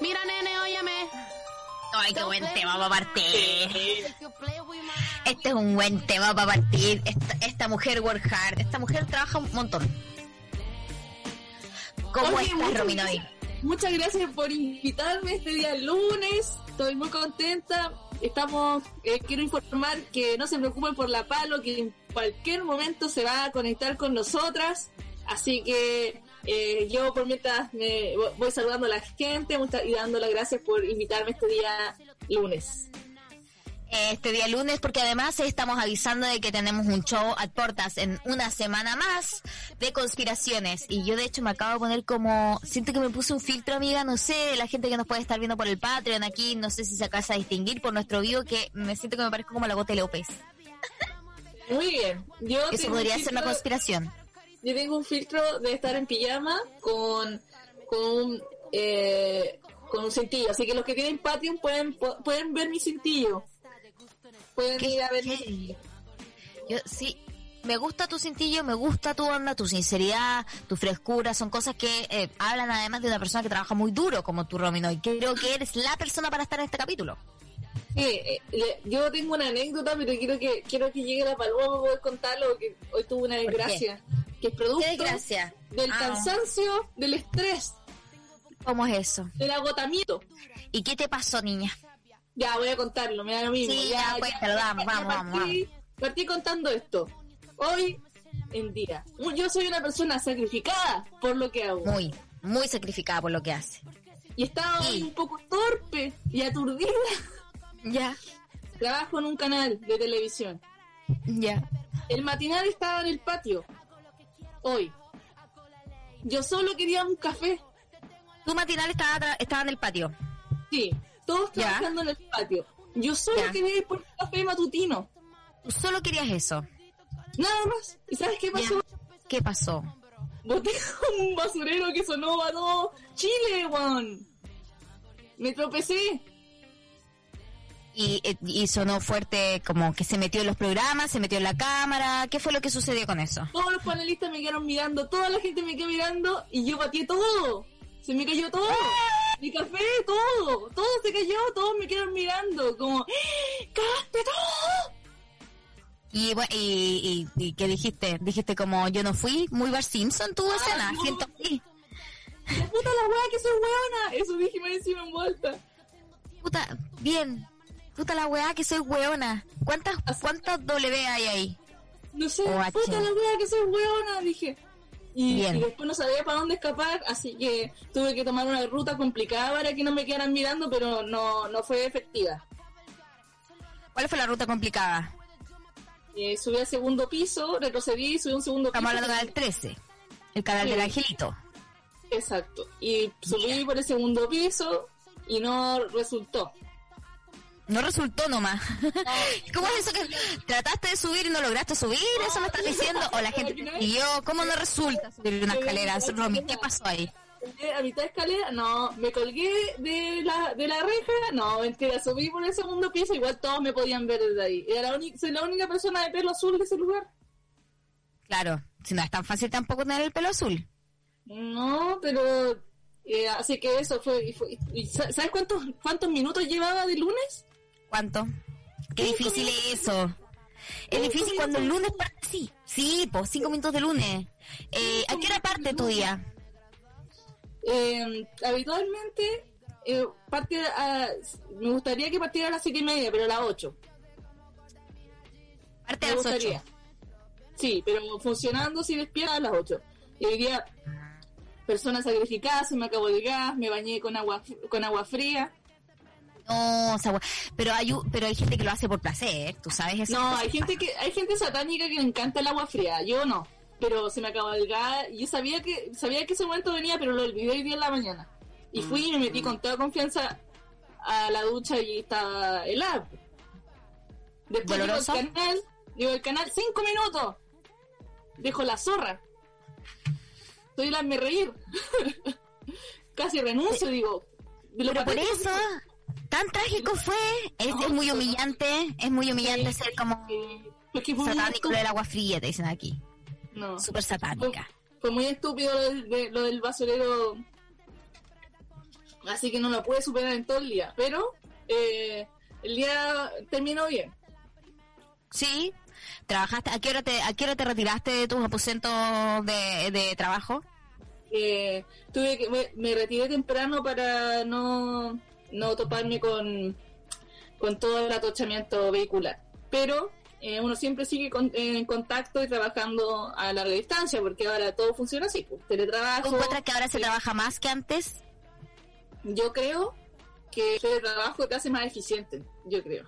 Mira, nene, óyeme. Ay, qué buen tema para partir. Este es un buen tema para partir. Esta, esta mujer work hard. Esta mujer trabaja un montón. ¿Cómo Oye, estás, muchas Romina, hoy? Muchas gracias por invitarme este día lunes. Estoy muy contenta. Estamos, eh, quiero informar que no se preocupen por la palo, que en cualquier momento se va a conectar con nosotras. Así que eh, yo por mientras me voy- saludando a la gente y dando las gracias por invitarme este día lunes. Este día lunes, porque además estamos avisando de que tenemos un show a puertas en una semana más de conspiraciones. Y yo, de hecho, me acabo de poner como. Siento que me puse un filtro, amiga. No sé, la gente que nos puede estar viendo por el Patreon aquí, no sé si se alcanza a distinguir por nuestro vivo, que me siento que me parezco como la gota de López. Muy bien. Yo Eso podría ser una conspiración. Yo tengo un filtro de estar en pijama con, con un, eh, con un cintillo. Así que los que tienen Patreon pueden, pu- pueden ver mi cintillo. Pueden ¿Qué- ir a ver mi cintillo. Yo sí, me gusta tu cintillo, me gusta tu onda, tu sinceridad, tu frescura, son cosas que eh, hablan además de una persona que trabaja muy duro como tú, Romino, y creo que eres la persona para estar en este capítulo. Sí, eh, yo tengo una anécdota, pero quiero que quiero que llegue la paloma para poder contarlo, porque hoy tuve una desgracia. Que es producto del Ah. cansancio, del estrés, ¿Cómo es eso? del agotamiento. ¿Y qué te pasó, niña? Ya, voy a contarlo, me da lo mismo. Sí, ya, ya, cuéntalo, vamos, vamos, vamos, partí, partí contando esto. Hoy en día, yo soy una persona sacrificada por lo que hago. Muy, muy sacrificada por lo que hace. Y estaba hoy Sí. un poco torpe y aturdida. Ya, Trabajo en un canal de televisión. ya. El matinal estaba en el patio. Hoy. Yo solo quería un café. Tu matinal estaba, estaba en el patio. Sí, todos trabajando en el patio. Yo solo Ya. quería ir por un café matutino. Solo querías eso. Nada más. ¿Y sabes qué pasó? ¿Qué pasó? Boté un basurero que sonó a todo Chile, weón. Me tropecé. Y, eh, y sonó fuerte como que se metió en los programas, se metió en la cámara. ¿Qué fue lo que sucedió con eso? Todos los panelistas me quedaron mirando, toda la gente me quedó mirando y yo pateé todo. Se me cayó todo. Mi café, todo. Todo se cayó, todos me quedaron mirando. Como, ¡Ah! ¡cagaste todo! Y, y, y, y ¿qué dijiste? Dijiste como yo no fui, muy Bar Simpson tu escena, no. siento así. ¡La puta la weá que soy weona! Eso dije me encima en vuelta. Puta, bien. Puta la weá que soy weona. ¿Cuántas, cuántas W hay ahí? No sé, puta la weá que soy weona, dije. Y, y después no sabía para dónde escapar, así que tuve que tomar una ruta complicada para que no me quedaran mirando, pero no, no fue efectiva. ¿Cuál fue la ruta complicada? Eh, subí al segundo piso, retrocedí, subí a un segundo Estamos piso. hablando del 13, el canal Sí. del angelito. Exacto. Y subí por el segundo piso y no resultó. No resultó nomás. ¿Cómo es eso que trataste de subir y no lograste subir? ¿Eso me estás diciendo? ¿O la gente te siguió? ¿Cómo no resulta subir una escalera? Romy, ¿qué pasó ahí? A mitad de escalera, no, me colgué de la, de la reja, no, mentira, subí por el segundo piso, igual todos me podían ver desde ahí. Era la única, soy la única persona de pelo azul de ese lugar. Claro, si no es tan fácil tampoco tener el pelo azul. No, pero eh, así que eso fue, y fue- y sa- ¿sabes cuántos cuántos minutos llevaba de lunes? ¿Cuánto? Qué difícil es eso. Es difícil cuando el lunes parte sí. Sí, pues cinco minutos de lunes. Eh, ¿A qué hora parte tu día? Eh, habitualmente eh, parte a- me gustaría que partiera a las siete y media, pero a las ocho. Parte a las ocho. gustaría. Sí, pero funcionando si despierta a las 8. Y hoy día, persona sacrificada, se me acabó el gas, me bañé con agua con agua fría. We- pero hay pero hay gente que lo hace por placer, tú sabes eso. No, hay gente que hay gente satánica que le encanta el agua fría, yo no. Pero se me acabó el gas, y yo sabía que sabía que ese momento venía, pero lo olvidé hoy día en la mañana. Y fui y me metí con toda confianza a la ducha y estaba helada. Después digo el canal, digo el canal, cinco minutos. Dejo la zorra. Soy la me reír. Casi renuncio, digo. Lo Pero por eso, tan trágico fue. Es, es muy humillante, es muy humillante ser como satánico del agua fría, te dicen aquí. No. Súper satánica. Fue muy estúpido lo del, de- lo del basurero así que no lo pude superar en todo el día, pero eh, el día terminó bien. Sí, trabajaste, ¿a qué hora te, a qué hora te retiraste de tus aposentos de, de trabajo? Eh, tuve que, me, me retiré temprano para no, no toparme con, con todo el atochamiento vehicular, pero eh, uno siempre sigue con- en contacto y trabajando a larga distancia, porque ahora todo funciona así, pues, teletrabajo. ¿Encuentras que ahora se sí. trabaja más que antes? Yo creo que el teletrabajo te hace más eficiente, yo creo.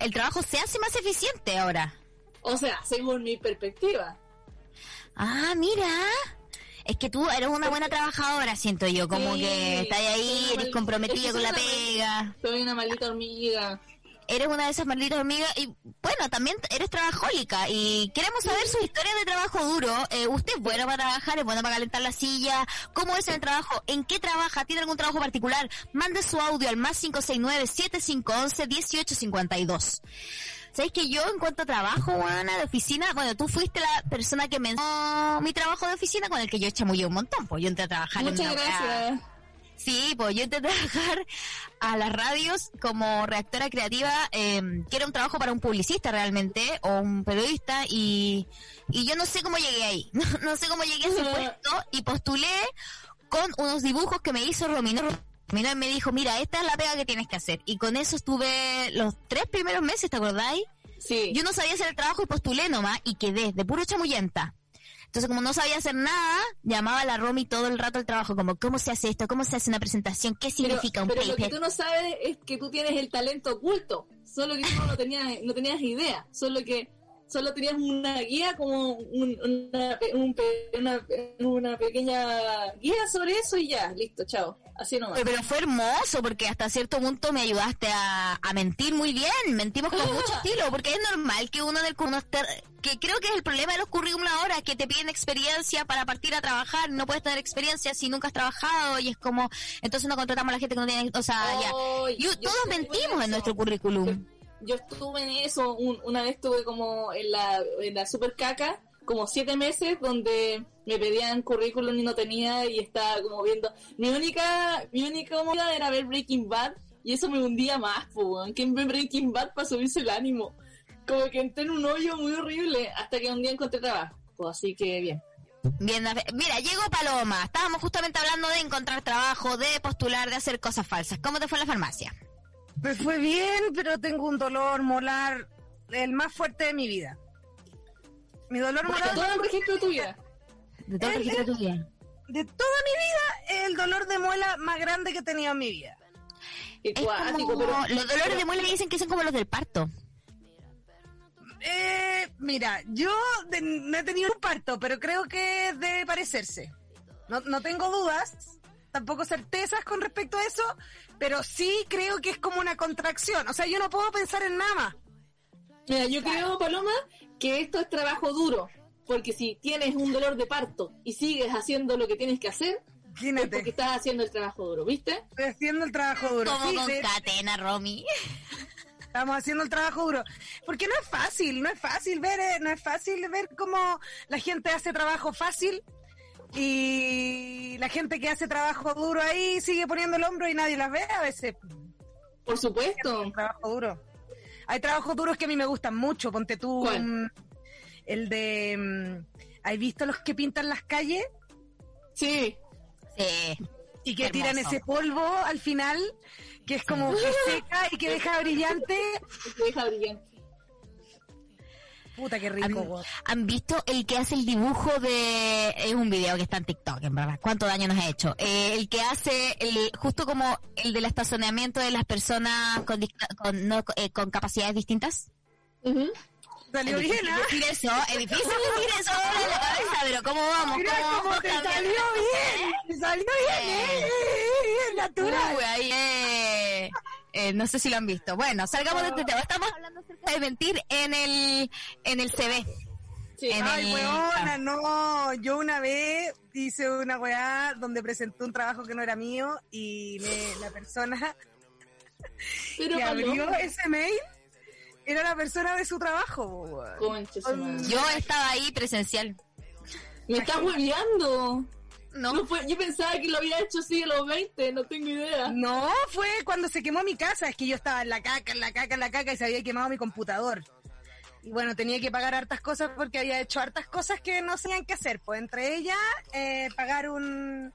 El trabajo se hace más eficiente ahora. O sea, según mi perspectiva. Ah, mira. Es que tú eres una buena trabajadora, siento yo, como Sí, que estás ahí, eres comprometida es con la pega. Soy una maldita hormiga. Eres una de esas malditas hormigas y bueno, también eres trabajólica y queremos saber su historia de trabajo duro. Eh, ¿Usted es bueno para trabajar? ¿Es bueno para calentar la silla? ¿Cómo es el trabajo? ¿En qué trabaja? ¿Tiene algún trabajo particular? Mande su audio al más 569-7511-1852. ¿Sabes que yo en cuanto a trabajo, Juana, de oficina, bueno, tú fuiste la persona que mencionó mi trabajo de oficina con el que yo chamullé un montón, pues yo entré a trabajar en Muchas una weá- gracias. Sí, pues yo entré a trabajar a las radios como reactora creativa, eh, que era un trabajo para un publicista realmente, o un periodista, y, y yo no sé cómo llegué ahí, no, no sé cómo llegué a ese puesto, y postulé con unos dibujos que me hizo Romino. Romino me dijo, mira, esta es la pega que tienes que hacer. Y con eso estuve los tres primeros meses, ¿te acordáis? Sí. Yo no sabía hacer el trabajo y postulé nomás y quedé de puro chamullenta. Entonces, como no sabía hacer nada, llamaba a la Romy todo el rato al trabajo, como, ¿cómo se hace esto? ¿Cómo se hace una presentación? ¿Qué pero, significa un pero lo que paper? tú no sabes es que tú tienes el talento oculto. Solo que tú no tenías, no tenías idea. Solo que solo tenías una guía como un- una, un una, una pequeña guía sobre eso y ya, listo, chao. Así nomás. Pero fue hermoso porque hasta cierto punto me ayudaste a, a mentir muy bien, mentimos con mucho estilo, porque es normal que uno del uno esté- que creo que es el problema de los currículum ahora, que te piden experiencia para partir a trabajar, no puedes tener experiencia si nunca has trabajado y es como, entonces no contratamos a la gente que no tiene, o sea, ya. Yo- yo todos mentimos en nuestro currículum. Yo estuve en eso, un- una vez estuve como en la, en la super caca, como siete meses, donde me pedían currículum y no tenía, y estaba como viendo. Mi única, mi única movida era ver Breaking Bad, y eso me hundía más, pues, que ver Breaking Bad para subirse el ánimo. Como que entré en un hoyo muy horrible, hasta que un día encontré trabajo. Pues, así que bien. Bien, mira, llegó Paloma. Estábamos justamente hablando de encontrar trabajo, de postular, de hacer cosas falsas. ¿Cómo te fue la farmacia? Me fue bien, pero tengo un dolor molar el más fuerte de mi vida. Mi dolor molar todo el registro de tu vida. De todo el registro de tu vida. de toda mi vida el dolor de muela más grande que he tenido en mi vida. Es cuático, como- pero- los dolores de muela dicen que son como los del parto. Eh, mira, yo de- no he tenido un parto, pero creo que debe parecerse. No, no tengo dudas, tampoco certezas con respecto a eso, pero sí creo que es como una contracción. O sea, yo no puedo pensar en nada más. Mira, yo creo, Paloma, que esto es trabajo duro. Porque si tienes un dolor de parto y sigues haciendo lo que tienes que hacer, es porque Imagínate, estás haciendo el trabajo duro, ¿viste? estoy haciendo el trabajo duro. Como Sí, con de- catena, Romy. Estamos haciendo el trabajo duro. Porque no es fácil, no es fácil ver, eh, no es fácil ver cómo la gente hace trabajo fácil y la gente que hace trabajo duro ahí sigue poniendo el hombro y nadie las ve a veces. Por supuesto. Trabajo duro. Hay trabajos duros que a mí me gustan mucho. Ponte tú ¿Cuál? el de... mm, ¿Has visto los que pintan las calles Sí. Sí. y que Hermoso. tiran ese polvo al final? Que es como que seca y que deja brillante. Te deja brillante. Puta, qué rico. ¿Han, han visto el que hace el dibujo de... Es un video que está en TikTok, en verdad. ¿Cuánto daño nos ha hecho? Eh, el que hace, el, justo como el del estacionamiento de las personas con, con, no, eh, con capacidades distintas. Ujú. Salió Es bien, difícil decir eso, es difícil decir eso ahora en la cabeza, pero ¿cómo vamos? Mira ¿Cómo te cambiando? salió bien, te salió bien, eh, eh, eh, natural. Uy, ahí, eh, eh, no sé si lo han visto. Bueno, salgamos de este tema. Estamos hablando acerca de mentir en el, en el CV. Sí. En Ay, el- weona, no. Yo una vez hice una weá donde presenté un trabajo que no era mío y me- la persona Pero que abrió Paloma, ese mail era la persona de su trabajo. concha. Yo estaba ahí presencial. Me estás hueveando. No. No fue, yo pensaba que lo había hecho así a los 20, no tengo idea. No, fue cuando se quemó mi casa. Es que yo estaba en la caca, en la caca, en la caca y se había quemado mi computador. Y bueno, tenía que pagar hartas cosas porque había hecho hartas cosas que no sabían qué hacer. Pues entre ellas, eh, pagar un,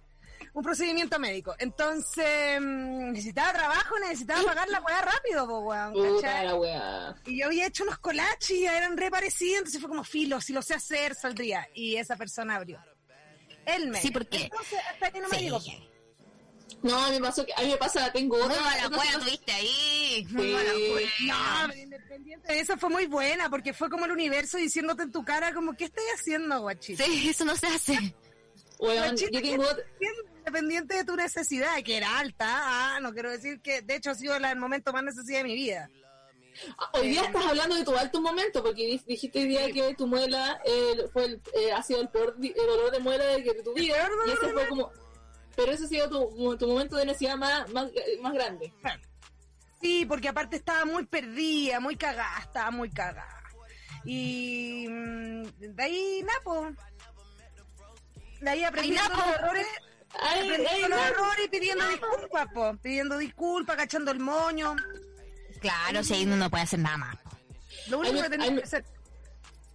un procedimiento médico. Entonces, mm, necesitaba trabajo, necesitaba pagar la weá rápido, po, weón. Puta ¿cachai? la weá. Y yo había hecho unos collages y eran re parecidos, entonces fue como filo, si lo sé hacer, saldría. Y esa persona abrió. Él me. Sí, porque- Entonces, hasta que no me Sí. llegó. No, a mí me pasó que, a mí me pasa, tengo Muy otra. mala otra cueva tuviste ahí. Muy Sí. No, pero independiente de eso fue muy buena, porque fue como el universo diciéndote en tu cara, como, ¿qué estoy haciendo, guachito? Sí, eso no se hace. Guachito, yo tengo otra. Independiente de tu necesidad, que era alta, ah, no quiero decir que, de hecho, ha sido la- el momento más necesidad de mi vida. Hoy día estás hablando de tu alto momento, porque di- dijiste hoy día que tu muela eh, fue el, eh, ha sido el peor el dolor de muela de que de tu vida. peor dolor Y ese de fue como. Pero ese ha sido tu, tu momento de necesidad más, más, más grande. Sí, porque aparte estaba muy perdida, muy cagada, estaba muy cagada. Y mm, de ahí, Napo. De ahí Napo. los errores, Ay, los errores y pidiendo disculpas, po. Pidiendo disculpas, cachando el moño. Claro, si ahí uno no puede hacer nada más. Lo único que tenía que hacer.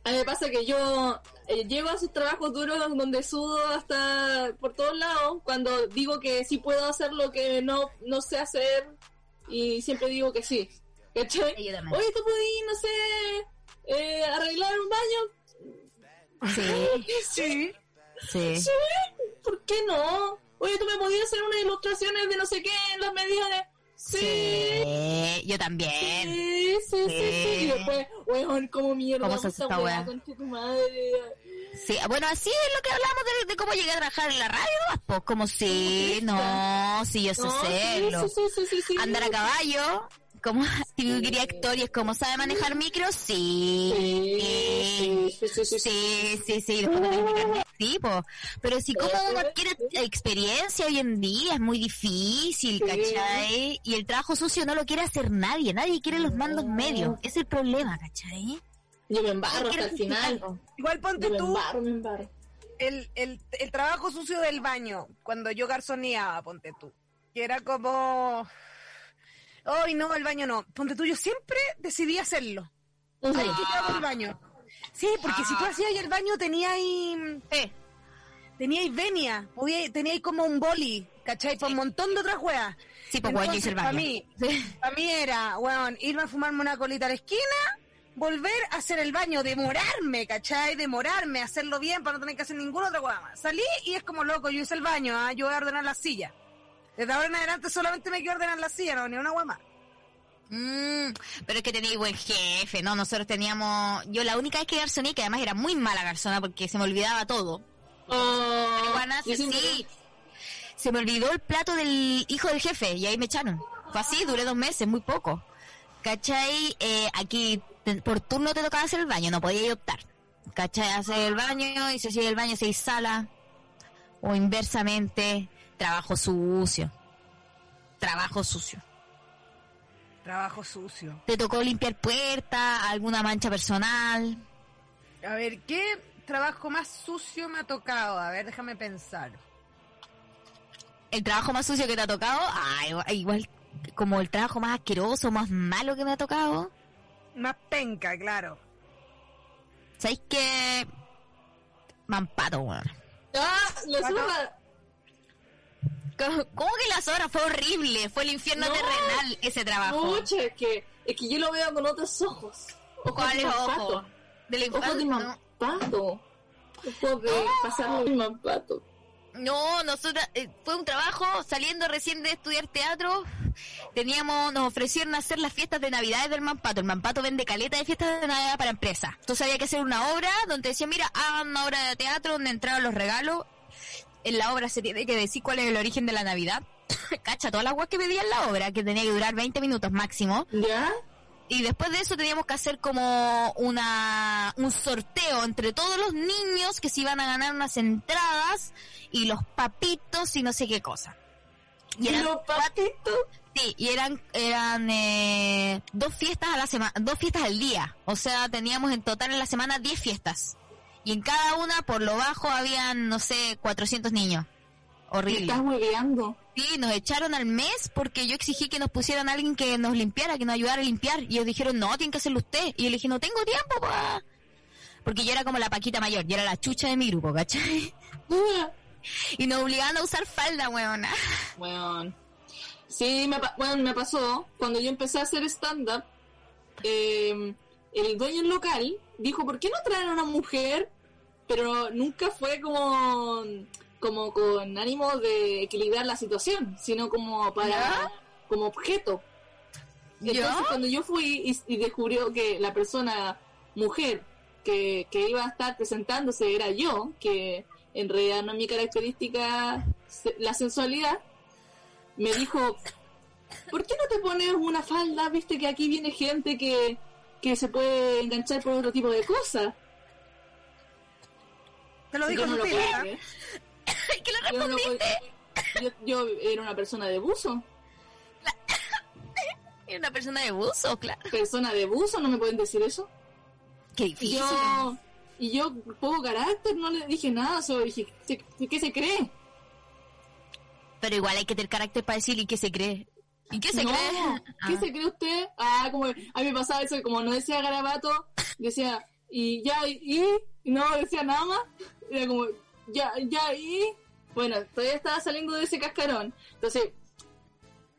A mí me pasa que yo eh, llego a esos trabajos duros donde sudo hasta por todos lados, cuando digo que sí puedo hacer lo que no, no sé hacer y siempre digo que sí. Oye, ¿tú podís, no sé, eh, arreglar un baño? Sí, Sí. sí. Sí, ¿por qué no? Oye, ¿tú me podías hacer unas ilustraciones de no sé qué en las medidas de... Sí, Sí, yo también. sí, sí, sí, sí. Y después, weón, como mierda, ¿Cómo se esta weá, concha tu madre. Sí, bueno, así es lo que hablamos de, de cómo llegué a trabajar en la radio. Pues como si, no, si yo sé No, sí, hacerlo. sí, sí, sí, sí, sí. Andar a caballo, como típico quería actor y es como sabe manejar micro, sí. Sí, sí, sí, sí, sí. Po. Pero si como uno adquiere experiencia hoy en día es muy difícil, Sí. ¿cachai? Y el trabajo sucio no lo quiere hacer nadie, nadie quiere los mandos No. medios, es el problema, ¿cachai? Yo me embarro hasta el final. Igual ponte Yo me tú embarro, me embarro. el, el, el trabajo sucio del baño, cuando yo garzoneaba, ponte tú. Que era como. Ay, no, el baño no. Ponte tú, yo siempre decidí hacerlo. Ujú. Ay, que hago el baño. Sí, porque si tú hacías el baño tenía ahí. Eh, Tenía ahí venia, podía, tenía ahí como un boli, ¿cachai? Por un montón de otras weas. sí, pues bueno, hice el Para baño. mí, Sí. para mí era, weón, irme a fumarme una colita a la esquina, volver a hacer el baño, demorarme, ¿cachai? Demorarme, hacerlo bien para no tener que hacer ninguna otra wea más. Salí y es como loco, yo hice el baño, ¿ah? yo voy a ordenar la silla. Desde ahora en adelante solamente me quiero ordenar la silla, no, ni una más. Mm, pero es que tenéis buen jefe, ¿no? Nosotros teníamos... Yo la única vez que garzoné, que además era muy mala garzona porque se me olvidaba todo. Oh, sí. Se me olvidó el plato del hijo del jefe y ahí me echaron. Fue así, duré dos meses, muy poco. ¿Cachai? Eh, aquí te- por turno te tocaba hacer el baño, no podía ir a optar. ¿Cachai? Hacer el baño y si hacía el baño se sala. O inversamente, trabajo sucio. Trabajo sucio. Trabajo sucio. Te tocó limpiar puertas, alguna mancha personal. A ver, ¿qué trabajo más sucio me ha tocado? A ver, déjame pensar. El trabajo más sucio que te ha tocado, ah, igual, igual como el trabajo más asqueroso, más malo que me ha tocado. Más penca, claro. ¿Sabéis qué? Mampato, weón. Ah, ¿Cuándo? ¿Cómo, cómo que la zona fue horrible? Fue el infierno No. terrenal ese trabajo. Pucha, es que, es que yo lo veo con otros ojos. Ojos ¿Cuáles ojos? De la Ojos de mampato. Ojos de pasarlo de mampato. No, nosotros eh, fue un trabajo saliendo recién de estudiar teatro. Teníamos, nos ofrecieron hacer las fiestas de Navidades del Mampato. El Mampato vende caleta de fiestas de Navidad para empresas. Entonces había que hacer una obra donde decía, mira, hagan una obra de teatro donde entraron los regalos. En la obra se tiene que decir cuál es el origen de la Navidad. Cacha, todas las guas que pedía en la obra, que tenía que durar 20 minutos máximo. ¿Ya? Y después de eso teníamos que hacer como una un sorteo entre todos los niños que se iban a ganar unas entradas y los papitos y no sé qué cosa. Y ¿Y eran, los patitos? sí, y eran eran eh, dos fiestas a la semana, dos fiestas al día. O sea, teníamos en total en la semana 10 fiestas. Y en cada una, por lo bajo, habían, no sé, 400 niños. Horrible. estás hueveando. Sí, nos echaron al mes porque yo exigí que nos pusieran a alguien que nos limpiara, que nos ayudara a limpiar. Y ellos dijeron, no, tienen que hacerlo usted. Y yo le dije, no tengo tiempo, pa. Porque yo era como la paquita mayor, yo era la chucha de mi grupo, ¿cachai? Y nos obligaban a usar falda, weona. Bueno, sí, me, bueno, me pasó cuando yo empecé a hacer stand-up. eh, el dueño local dijo: ¿Por qué no traen a una mujer? Pero nunca fue como, como con ánimo de equilibrar la situación, sino como para ¿Ya? como objeto. Entonces, ¿Ya? cuando yo fui y, y descubrió que la persona mujer que, que iba a estar presentándose era yo, que en realidad no es mi característica la sensualidad, me dijo, ¿por qué no te pones una falda? Viste que aquí viene gente que, que se puede enganchar por otro tipo de cosas. Te lo dijo yo no lo creer. ¿Qué le Yo, no respondiste? yo, yo era una persona de buzo. Era una persona de buzo, claro. Persona de buzo, no me pueden decir eso. Qué difícil. yo, y yo, poco carácter, no le dije nada, solo dije, ¿qué, qué se cree? Pero igual hay que tener carácter para decir y qué se cree. ¿Y qué se no, cree? ¿qué Ah. se cree usted? Ah, como a mí me pasaba eso, como no decía garabato, decía, y ya, y, y no decía nada más, era como, ya, ya, y, bueno, todavía estaba saliendo de ese cascarón, entonces,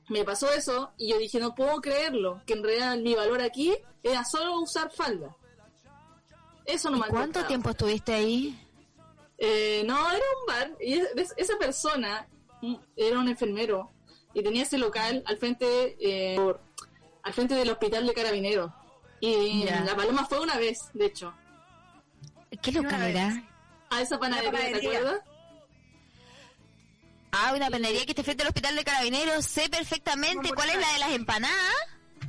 me pasó eso, y yo dije, no puedo creerlo, que en realidad mi valor aquí era solo usar falda. Eso no me ¿Cuánto tiempo estuviste ahí? Eh, no, era un bar. Y es- es- esa persona mm, era un enfermero y tenía ese local al frente, eh, por- al frente del hospital de carabineros. Y Ya. la paloma fue una vez, de hecho, ¿Qué local era? a esa panadería, ¿te acuerdas? Ah, una panadería que está frente al hospital de carabineros. Sé perfectamente cuál es la de las empanadas.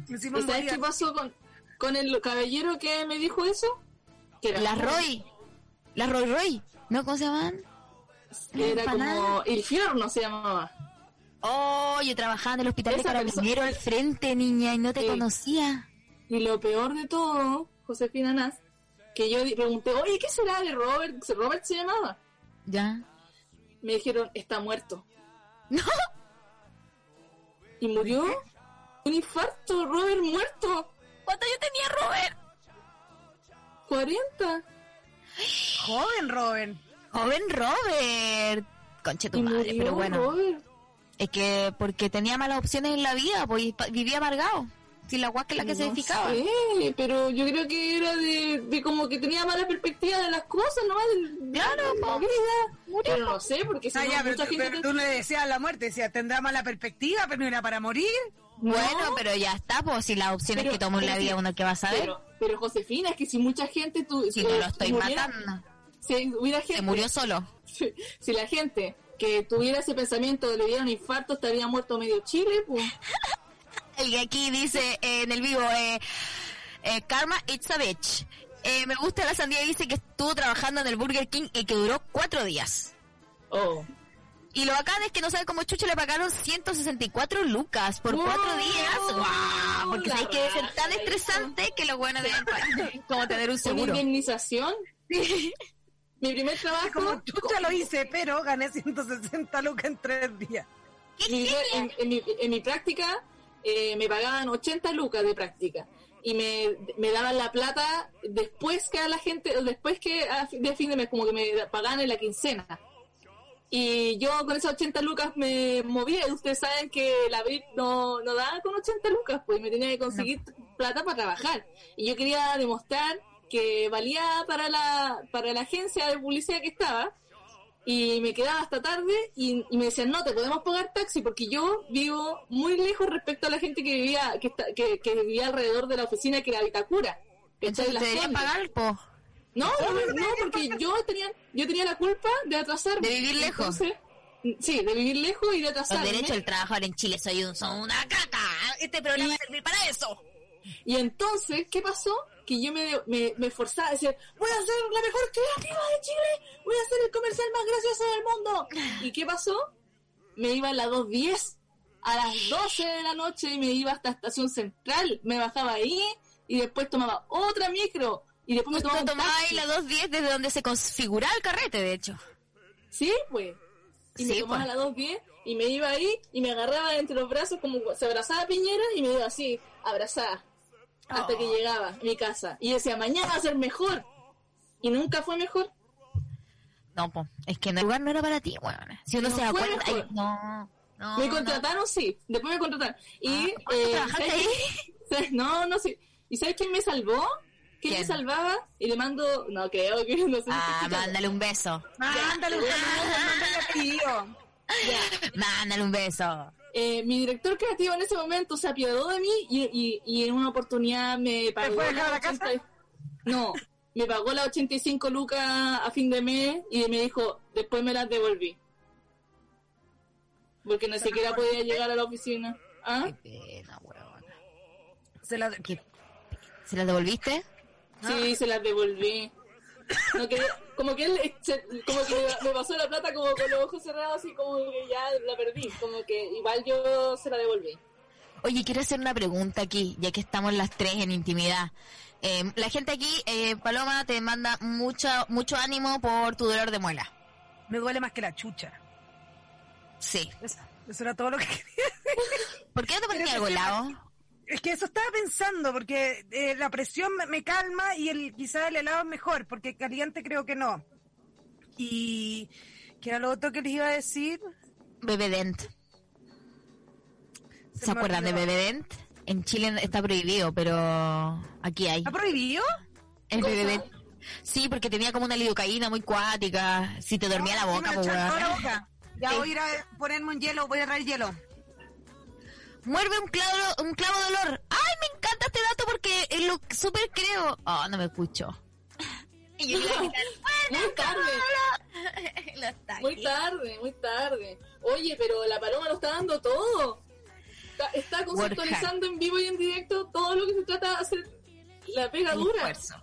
¿Y sabes qué pasó con, con el caballero que me dijo eso? Que era, Las Roy. Las Roy Roy. ¿No? ¿Cómo se llaman? Era empanada. como el Fiorno se llamaba. Oh, yo trabajaba en el hospital de Esa carabineros al frente, niña, y no te conocía. Y lo peor de todo, Josefina Nas, que yo pregunté, oye, ¿qué será de Robert? Robert se llamaba. Ya. Me dijeron, está muerto. No. ¿Y murió? Un infarto, Robert muerto. ¿Cuánto yo tenía, Robert? 40. Joven, Robin. Joven Robert. Conche tu Y madre, murió pero bueno. Robert. Es que porque tenía malas opciones en la vida, pues vivía amargado. Sin la guas que la que se edificaba. sé, pero yo creo que era de, de como que tenía mala perspectiva de las cosas, ¿no? De, Claro, de la vida. Pero no sé, porque si Ah, no, ya, pero, mucha tú- gente... pero te- tú le decías la muerte, decía, tendrá mala perspectiva, pero no era para morir. Bueno, No. pero ya está, pues si las opciones Pero- que tomó en la pero vida sí, uno que va a saber. Pero, pero Josefina, es que si mucha gente... Tú, si no eh, lo estoy muriera- matando. Si hubiera gente... Se murió solo. Si, si la gente que tuviera ese pensamiento de le diera un infarto estaría muerto medio Chile, pues... El que aquí dice eh, en el vivo, eh, eh, Karma It's a Bitch. Eh, me gusta la sandía dice que estuvo trabajando en el Burger King y que duró cuatro días. Oh. Y lo bacán es que no sabe cómo Chucho le pagaron 164 lucas por ¡Wow! cuatro días. ¡Wow! Porque sabes que debe ser tan estresante que los buenos deben pagar como tener un ¿Una seguro. indemnización? Mi primer trabajo... Como chucha lo hice, pero gané 160 lucas en tres días. mi en, en mi, en mi práctica eh, me pagaban 80 lucas de práctica y me, me daban la plata después que a la gente, después que a de fin de mes, como que me pagaban en la quincena. Y yo con esas 80 lucas me movía. Ustedes saben que la abril no, no daba con 80 lucas, pues me tenía que conseguir plata para trabajar. Y yo quería demostrar que valía para la, para la agencia de publicidad que estaba y me quedaba hasta tarde y, y me decían no te podemos pagar taxi porque yo vivo muy lejos respecto a la gente que vivía que, está- que, que vivía alrededor de la oficina que era Vitacura. Entonces te pagar, po. no no, no, porque yo tenía yo tenía la culpa de atrasarme De vivir lejos. Entonces, sí de vivir lejos y de atrasarme derechos del trabajador en Chile soy un, son una caca. Este programa va a servir para eso. Y entonces, ¿qué pasó? Que yo me, me, me esforzaba a decir, voy a ser la mejor creativa de Chile, voy a ser el comercial más gracioso del mundo. ¿Y qué pasó? Me iba a las 2.10, a las 12 de la noche y me iba hasta Estación Central, me bajaba ahí y después tomaba otra micro Y después me tomaba un tomabas taxi. la 210 desde donde se configuraba el carrete, de hecho. Sí, pues. Y me Sí, tomaba pues. la 210 y me iba ahí y me agarraba entre los brazos como se abrazaba a Piñera y me iba así, abrazada. Hasta Oh. que llegaba a mi casa. Y decía, mañana va a ser mejor. Y nunca fue mejor. No, po, es que el lugar no era para ti, weón. Si uno No se da cuenta, ay, no, no. me no. contrataron, sí. Después me contrataron. Y, Ah, ¿cuánto eh, ¿sabes ahí? No, no sé. ¿Y sabes quién me salvó? ¿Quién, ¿Quién? me salvaba? Y le mando, no creo que no sé Ah, mándale un beso. Mándale un apellido. Mándale un beso. Eh, mi director creativo en ese momento se apiadó de mí y, y, y en una oportunidad me pagó fue a dejar la 80 casa? No, me pagó las 85 lucas a fin de mes y me dijo, después me las devolví. Porque ni siquiera podía llegar a la oficina. ¿Ah? Qué pena, weón. Se la- ¿Qué- ¿Se las devolviste? Sí, se las devolví. No quería- como que él eh, se- como que me, pasó la plata como con los ojos cerrados así como que ya la perdí. Como que igual yo se la devolví. Oye, quiero hacer una pregunta aquí, ya que estamos las tres en intimidad. Eh, la gente aquí, eh, Paloma, te manda mucho, mucho ánimo por tu dolor de muela. Me duele más que la chucha. Sí. Eso, eso era todo lo que quería. ¿Por qué no te pones Pero algo helado? Es que eso estaba pensando, porque eh, la presión me, me calma y el quizás el helado es mejor, porque caliente creo que no. Y que era lo otro que les iba a decir. Bebé Dent. Se ¿Se me acuerdan de olvidó. Bebé Dent? En Chile está prohibido, pero aquí hay. ¿Está prohibido? El ¿Cosa? Bebé Dent. Sí, porque tenía como una lidocaína muy cuática. Si te dormía la No, boca, pues, la boca. Ya Sí. voy a ir a ponerme un hielo, voy a traer hielo. Muerde un clavo, un clavo de olor. ¡Ay, me encanta este dato porque es lo súper creo! Oh, no me escucho. Y yo le iba a gritar, Muy tarde. Muy tarde, muy tarde. Oye, pero la paloma lo está dando todo. Está, está conceptualizando en vivo y en directo todo lo que se trata de hacer la pega Un dura. esfuerzo.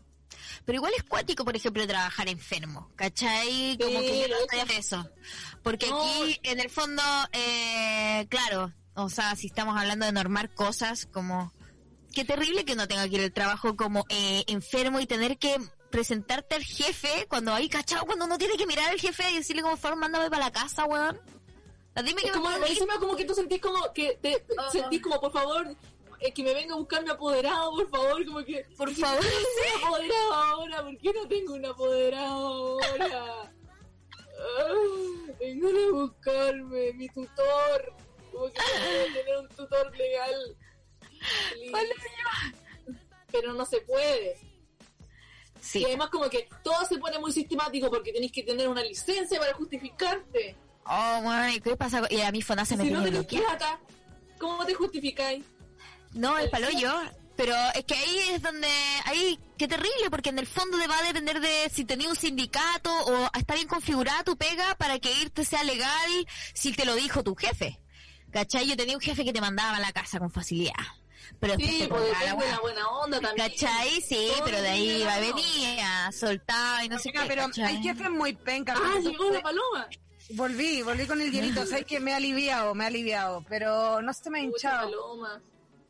Pero igual es cuático, por ejemplo, trabajar enfermo, ¿cachai? Como Sí, que yo no estoy a eso. Porque No. aquí, en el fondo, eh, claro, o sea, si estamos hablando de normar cosas, como... Qué terrible que uno tenga que ir al trabajo como eh, enfermo y tener que presentarte al jefe cuando hay cachado, cuando uno tiene que mirar al jefe y decirle como, por favor, mándame para la casa, weón. Ah, Dime que como, encima como que tú sentís como que te Ajá. sentís como por favor eh, que me venga a buscar mi apoderado, por favor, como que Por ¿por qué favor, no un apoderado ahora? ¿Por qué no tengo un apoderado ahora? Ah, vengan a buscarme, mi tutor. Como que tener un tutor legal. Please. Pero no se puede. Sí. Y además como que todo se pone muy sistemático porque tenés que tener una licencia para justificarte. Oh, weón, ¿y qué pasa? Y a mi FONASA me si no tenés plata, ¿cómo te justificáis? No, el palo yo. Pero es que ahí es donde, ahí, qué terrible, porque en el fondo te va a depender de si tenías un sindicato o está bien configurada tu pega para que irte sea legal si te lo dijo tu jefe. ¿Cachai? Yo tenía un jefe que te mandaba a la casa con facilidad. Pero Sí, te pues la depende de weá. la buena onda también. ¿Cachai? Sí, Todo pero de ahí onda. venía, soltaba y no sé qué. pero ¿cachai? hay jefes muy pencas. Ah, llegó la paloma. Volví, volví con el hielito. Sabes que me ha aliviado, me ha aliviado. Pero no se me ha hinchado. paloma.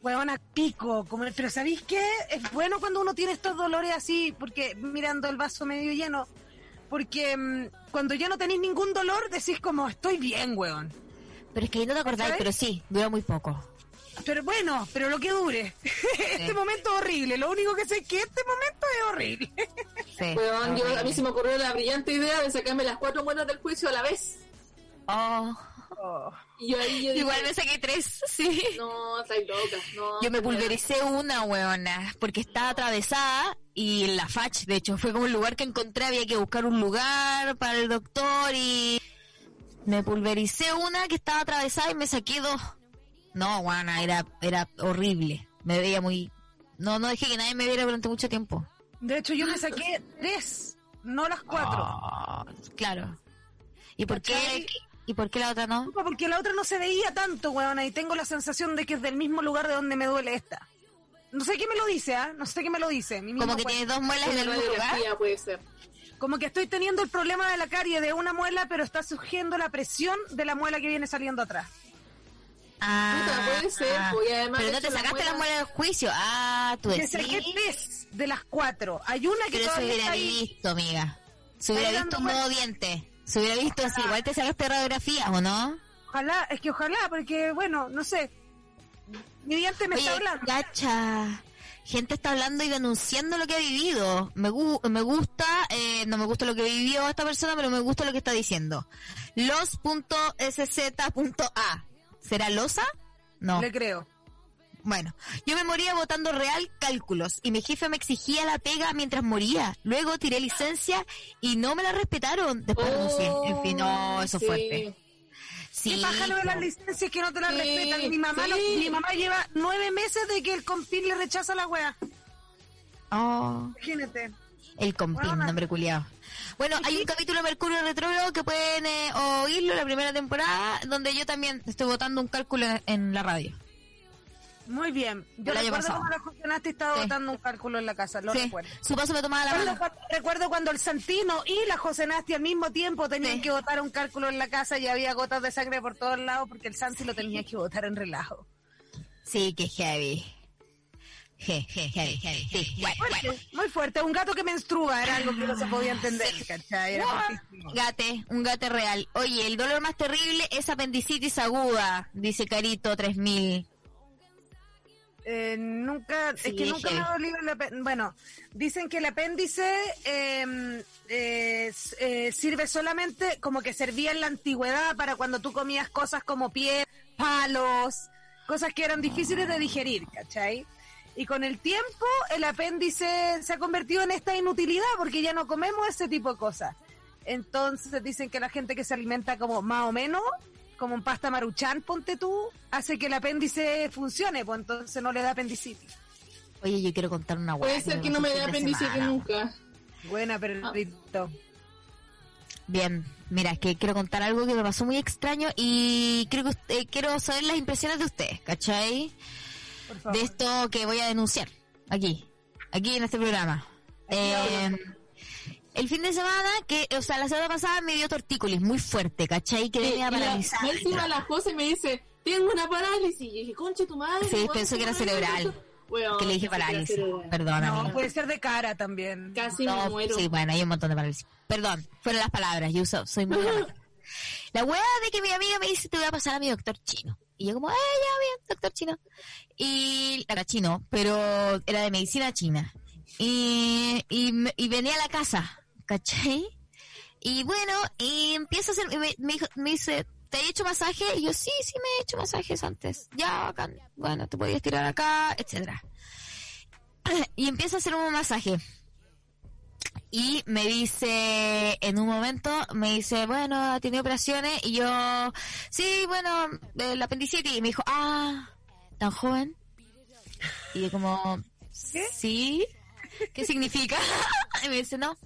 Huevona, pico. Como, pero ¿sabéis qué? Es bueno cuando uno tiene estos dolores así, porque mirando el vaso medio lleno. Porque mm, cuando ya no tenéis ningún dolor, decís como, estoy bien, weón. Pero es que ahí no te acordáis, pero sí, duró muy poco. Pero bueno, pero lo que dure. este momento es horrible. Lo único que sé es que este momento es horrible. Sí. Weón, yo, a mí se me ocurrió la brillante idea de sacarme las cuatro muelas del juicio a la vez. Oh, Y yo ahí yo dije, igual me saqué tres, sí. no, estáis loca. No, Yo me no, pulvericé una, weona, porque estaba atravesada y en la FACH, de hecho, fue como un lugar que encontré, había que buscar un lugar para el doctor y me pulvericé una que estaba atravesada y me saqué dos. No, weona, era, era horrible. Me veía muy... No, no dejé que nadie me viera durante mucho tiempo. De hecho, yo me saqué tres, no las cuatro. Ah, claro. ¿Y por qué? ¿Y por qué la otra no? Porque la otra no se veía tanto, weona, y tengo la sensación de que es del mismo lugar de donde me duele esta. No sé qué me lo dice, ¿ah? No sé qué me lo dice. mi Como que tienes dos muelas en el mismo lugar. puede ser. Como que estoy teniendo el problema de la carie de una muela, pero está surgiendo la presión de la muela que viene saliendo atrás. Ah, Puta, puede ser, pues, y además pero no te la sacaste la muela- muela del juicio. Ah, tú Que decís. saqué tres de las cuatro. Hay una que Pero se todavía hubiera está ahí. visto, amiga. Se hubiera visto un nuevo diente. Se hubiera visto así. Igual te sacaste radiografías, ¿o no? Ojalá, es que ojalá, porque bueno, no sé. Mi diente me está Oye, hablando. cacha. Gente está hablando y denunciando lo que ha vivido. Me, gu- me gusta, eh, no me gusta lo que vivió esta persona, pero me gusta lo que está diciendo. Los.sz.a. ¿Será losa? No. Le creo. Bueno, yo me moría votando real cálculos y mi jefe me exigía la pega mientras moría. Luego tiré licencia y no me la respetaron. Después renuncié. En fin, no, eso sí. fue fuerte. Sí. ¿Qué paja de las licencias que no te las Sí, respetan? Mi mamá, sí. no- mi mamá lleva nueve meses de que el compil le rechaza la wea. Oh. Imagínate. El compín, Bueno, nombre culiado. Bueno, hay un capítulo de Mercurio Retrógrado que pueden eh, oírlo, la primera temporada, donde yo también estoy votando un cálculo en la radio. Muy bien. Yo El recuerdo cuando la funcionaste estaba Sí. botando un cálculo en la casa, lo sí, recuerdo. su paso me tomaba la Recuerdo mano. cuando, recuerdo cuando el Santino y la José Nasti al mismo tiempo tenían Sí. que botar un cálculo en la casa y había gotas de sangre por todos lados porque el Santi lo tenía que botar en relajo. Sí, que heavy. Je, je, heavy, heavy. Sí, bueno, muy fuerte. Un gato que menstrua era algo que no se podía entender, ¿cachai? Era fortísimo. Gate, un gate real. Oye, el dolor más terrible es apendicitis aguda, dice Carito 3000. Eh, nunca, Sí, es que nunca me ha dolido el apéndice. Bueno, dicen que el apéndice eh, eh, sirve solamente como que servía en la antigüedad para cuando tú comías cosas como piel, palos, cosas que eran difíciles de digerir, ¿cachai? Y con el tiempo el apéndice se ha convertido en esta inutilidad porque ya no comemos ese tipo de cosas. Entonces dicen que la gente que se alimenta como más o menos, como en pasta maruchan, ponte tú, hace que el apéndice funcione, pues entonces no le da apendicitis. Oye, yo quiero contar una hueá. Puede ser que no me dé apendicitis nunca. Buena, perrito. Bien, mira, es que quiero contar algo que me pasó muy extraño y creo que usted- eh, quiero saber las impresiones de ustedes, ¿cachai? Por favor. De esto que voy a denunciar aquí, aquí en este programa. Eh, el fin de semana, que, o sea, la semana pasada me dio tortícolis muy fuerte, ¿cachai? Que Sí, venía y paralizada. más encima la José me dice, tengo una parálisis. Y dije, conche tu madre. Sí, pensó que era ¿cómo me cerebral. Que le dije parálisis. Perdona. No, puede ser de cara también. Casi No, me muero. Sí, bueno, hay un montón de parálisis. Perdón, fueron las palabras, yo uso- soy muy. La wea de que mi amiga me dice, te voy a pasar a mi doctor chino. Y yo como, eh, ya, bien, doctor chino. Y era chino, pero era de medicina china. Y, y, me- y venía a la casa, ¿cachai? Y bueno, y empieza a hacer, me, me, dice, ¿te he hecho masaje? Y yo, sí, sí me he hecho masajes antes. Ya, bacán. Bueno, te podías tirar acá, etcétera. Y empieza a hacer un masaje. Y me dice, en un momento, me dice, bueno, ha tenido operaciones. Y yo, sí, bueno, el apendicitis. Y me dijo, ah, tan joven. Y yo como, sí, ¿qué significa? y me dice, no,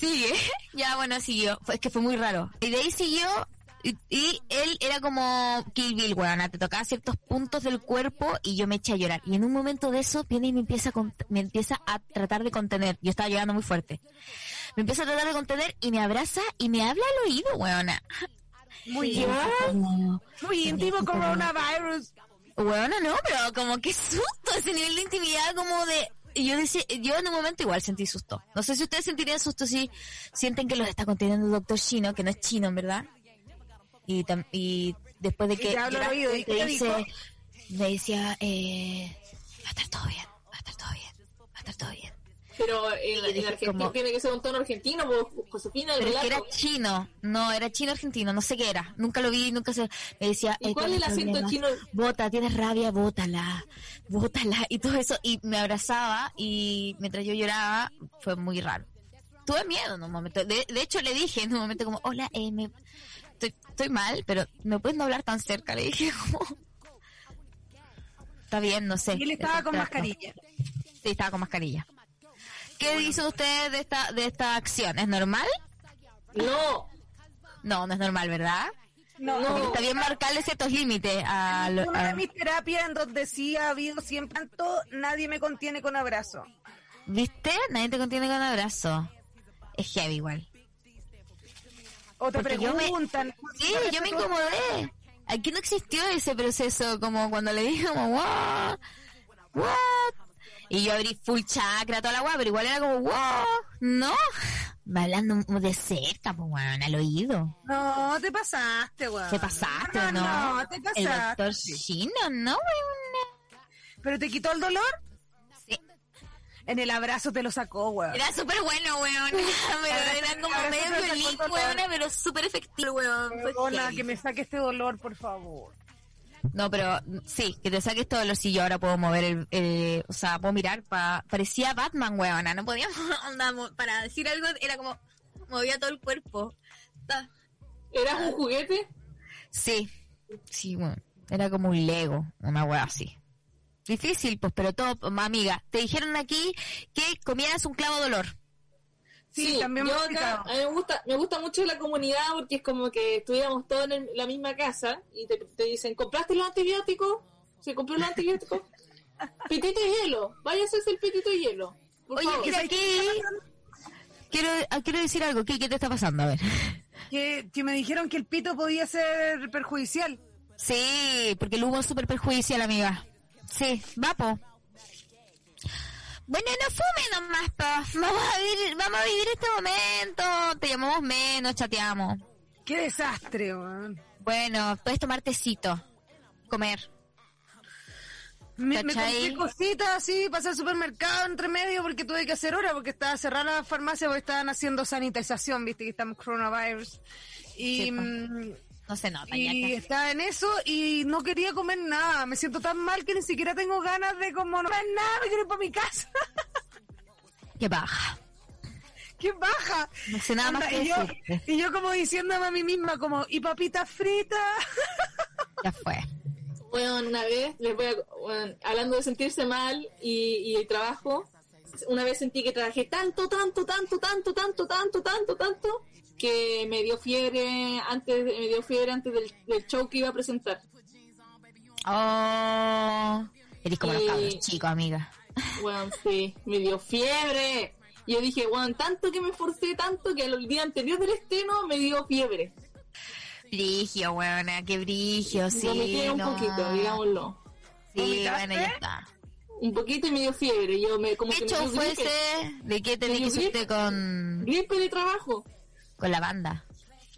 sigue. ya, bueno, siguió. Fue, es que fue muy raro. Y de ahí siguió. Y, y él era como Kill Bill, weón, te tocaba ciertos puntos del cuerpo y yo me eché a llorar. Y en un momento de eso viene y me empieza a, me empieza a tratar de contener. Yo estaba llorando muy fuerte. Me empieza a tratar de contener y me abraza y me habla al oído, weona. Muy, como, muy íntimo coronavirus. Weona, no, pero como que susto, ese nivel de intimidad como de... Y yo decía, yo en un momento igual sentí susto. No sé si ustedes sentirían susto si sienten que los está conteniendo el doctor chino, que no es chino, verdad. Y, tam- y después de que te habla al oído, ¿y te qué dice, dijo? me decía, eh, va a estar todo bien, va a estar todo bien, va a estar todo bien. Pero dije Argentina como- tiene que ser un tono argentino, Josefina, el Pero es que era chino, no, era chino argentino, no sé qué era, nunca lo vi, nunca se, me decía, ¿Y cuál es el ¿tienes acento chino? Bota, tienes rabia, bótala, bótala, y todo eso, y me abrazaba, y mientras yo lloraba, fue muy raro. Tuve miedo en un momento, de, de hecho le dije en un momento como, hola, eh, me, estoy, estoy mal, pero ¿me puedes no hablar tan cerca? Le dije como, está bien, no sé. Y él estaba con mascarilla. Sí, estaba con mascarilla. ¿Qué dicen ustedes de esta, de esta acción? ¿Es normal? No, No, no es normal, ¿verdad? No, No. Está bien marcarle ciertos límites a, lo- Una a- de mis terapias en donde sí ha habido siempre tanto, nadie me contiene con abrazo. ¿Viste? Nadie te contiene con abrazo. Es heavy igual. O te Porque yo me- preguntan. Sí, yo me incomodé. aquí no existió ese proceso, como cuando le dije como, what, what, y yo abrí full chakra, toda la weá, pero igual era como, wow, no, va hablando de cerca, pues weón, al oído. No, te pasaste, weón. Te pasaste, no, ¿no? No, te El pasaste. doctor Chino, ¿no, weón? ¿Pero te quitó el dolor? Sí. En el abrazo te lo sacó, weón. Era súper bueno, weón. Pero era como medio violín, el weón, pero súper efectivo, weón. Que me saque este dolor, por favor. No, pero mm, sí, que te saques todo lo si yo ahora puedo mover el, el- o sea, puedo mirar, pa, parecía Batman, weona, no podía, onda, mo- para decir algo, era como, movía todo el cuerpo. ¿Eras un juguete? Sí, sí, bueno, era como un Lego, una wea así. Difícil, pues, pero todo, amiga, te dijeron aquí que comieras un clavo dolor. Sí, también me yo acá, a mí me gusta, me gusta mucho la comunidad porque es como que estuviéramos todos en el- la misma casa y te, te dicen, ¿compraste los antibióticos? ¿Se compró los antibióticos? pitito y hielo, vaya a hacerse el pitito y hielo. Por Oye, favor. mira aquí, quiero, ah, quiero decir algo, ¿qué, ¿qué te está pasando? A ver. Que, que me dijeron que el pito podía ser perjudicial. Sí, porque el humo es súper perjudicial, amiga. Sí, va, po. Bueno, no fume nomás, po. Vamos a vivir, vamos a vivir este momento. Te llamamos menos, chateamos. Qué desastre, weón. Bueno, puedes tomar tecito. Comer. Me, me compré cositas así, pasé al supermercado entre medio porque tuve que hacer hora porque estaba cerrada la farmacia porque estaban haciendo sanitización, viste que estamos coronavirus. Y, Sí, No se nota, y ya estaba en eso y no quería comer nada. Me siento tan mal que ni siquiera tengo ganas de como no comer nada, me quiero ir para mi casa. Qué baja. ¡Qué baja! No sé nada más que y, yo, y yo como diciéndome a mí misma como, ¿y papitas fritas? Ya fue. Bueno, una vez, les voy a, bueno, hablando de sentirse mal y, y el trabajo, una vez sentí que trabajé tanto, tanto, tanto, tanto, tanto, tanto, tanto, tanto, que me dio fiebre antes, me dio fiebre antes del, del show que iba a presentar. Oh. Eres como los Y- cabros chicos, amiga. Bueno, sí, me dio fiebre. Y yo dije, bueno, tanto que me esforcé, tanto que el día anterior del estreno me dio fiebre. Brigio, weona, qué brigio, sí. Vomité un no. poquito, digámoslo. Sí, ¿Vomitaste? bueno, ya está. Un poquito y me dio fiebre. Yo me, como ¿Qué que me show dio fue ese? ¿De qué tenés ¿Me que subirte con, Gripe de trabajo. Con la banda?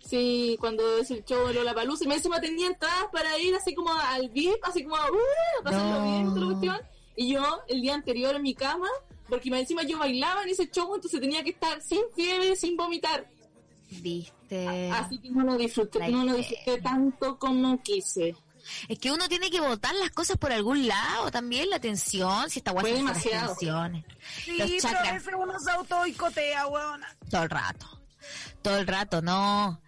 Sí, cuando es el show de Lola Palusa. Y me encima tenía entradas para ir así como al VIP, así como a, uh, pasarlo No. bien, toda la cuestión. Y yo, el día anterior en mi cama, porque encima yo bailaba en ese show, entonces tenía que estar sin fiebre, sin vomitar. Viste. Así que no lo disfruté, La no lo disfruté tanto como quise. Es que uno tiene que botar las cosas por algún lado también, la tensión, si está guay las demasiado. tensiones. Sí, Los pero a veces uno se weona. Todo el rato. Todo el rato, no.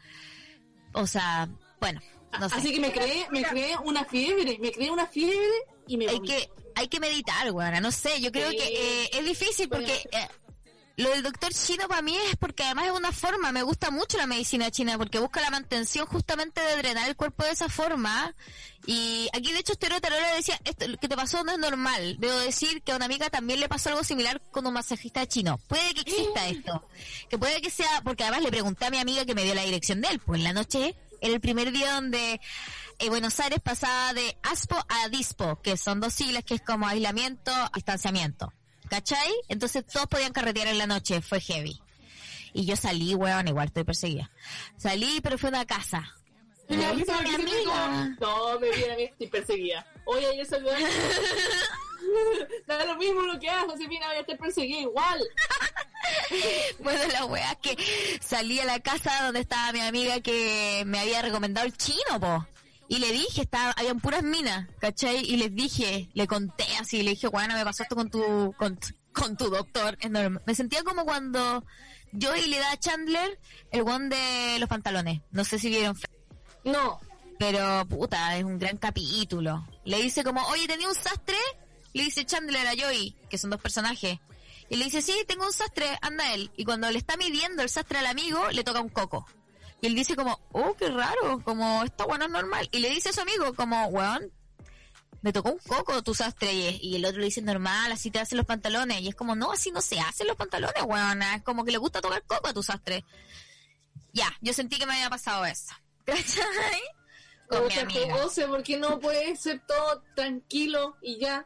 O sea, bueno, no sé. Así que me creé, me creé una fiebre, me creé una fiebre y me hay que hay que meditar, weona. No sé, yo creo Sí. que eh, es difícil porque eh, lo del doctor chino para mí es porque además es una forma, me gusta mucho la medicina china porque busca la mantención justamente de drenar el cuerpo de esa forma. Y aquí de hecho Estero Tarola decía, esto lo que te pasó no es normal. Debo decir que a una amiga también le pasó algo similar con un masajista chino. Puede que exista esto. Que puede que sea, porque además le pregunté a mi amiga que me dio la dirección de él. Pues en la noche era el primer día donde eh, Buenos Aires pasaba de ASPO a DISPO, que son dos siglas que es como aislamiento, distanciamiento. ¿Cachai? Entonces todos podían carretear en la noche, fue heavy. Y yo salí, weón, igual estoy perseguida. Salí, pero fue a una casa. Y me avisa mi amiga. No, me viene a mí, estoy perseguida. Oye, ayer salió. Da lo mismo lo que hagas, Josefina, voy a estar perseguida igual. Bueno, la weá es que salí a la casa donde estaba mi amiga que me había recomendado el chino, po. Y le dije, estaba, habían puras minas, ¿cachai? Y les dije, le conté así, le dije, bueno, me pasó esto con tu, con, con tu doctor. Es normal. Me sentía como cuando yo y le da a Chandler el one de los pantalones. No sé si vieron, No, pero puta, es un gran capítulo. Le dice como, oye, ¿tenía un sastre? Le dice Chandler a Joey, que son dos personajes. Y le dice, sí, tengo un sastre, anda él. Y cuando le está midiendo el sastre al amigo, le toca un coco. Y él dice como, oh, qué raro, como, esta bueno es normal. Y le dice a su amigo como, weón, me tocó un coco tu sastre. Y, el otro le dice, normal, así te hacen los pantalones. Y es como, no, así no se hacen los pantalones, weón. Es como que le gusta tocar coco a tu sastre. Ya, yo sentí que me había pasado eso. ¿Cachai? con mi amiga. José, ¿por qué no puede ser todo tranquilo y ya?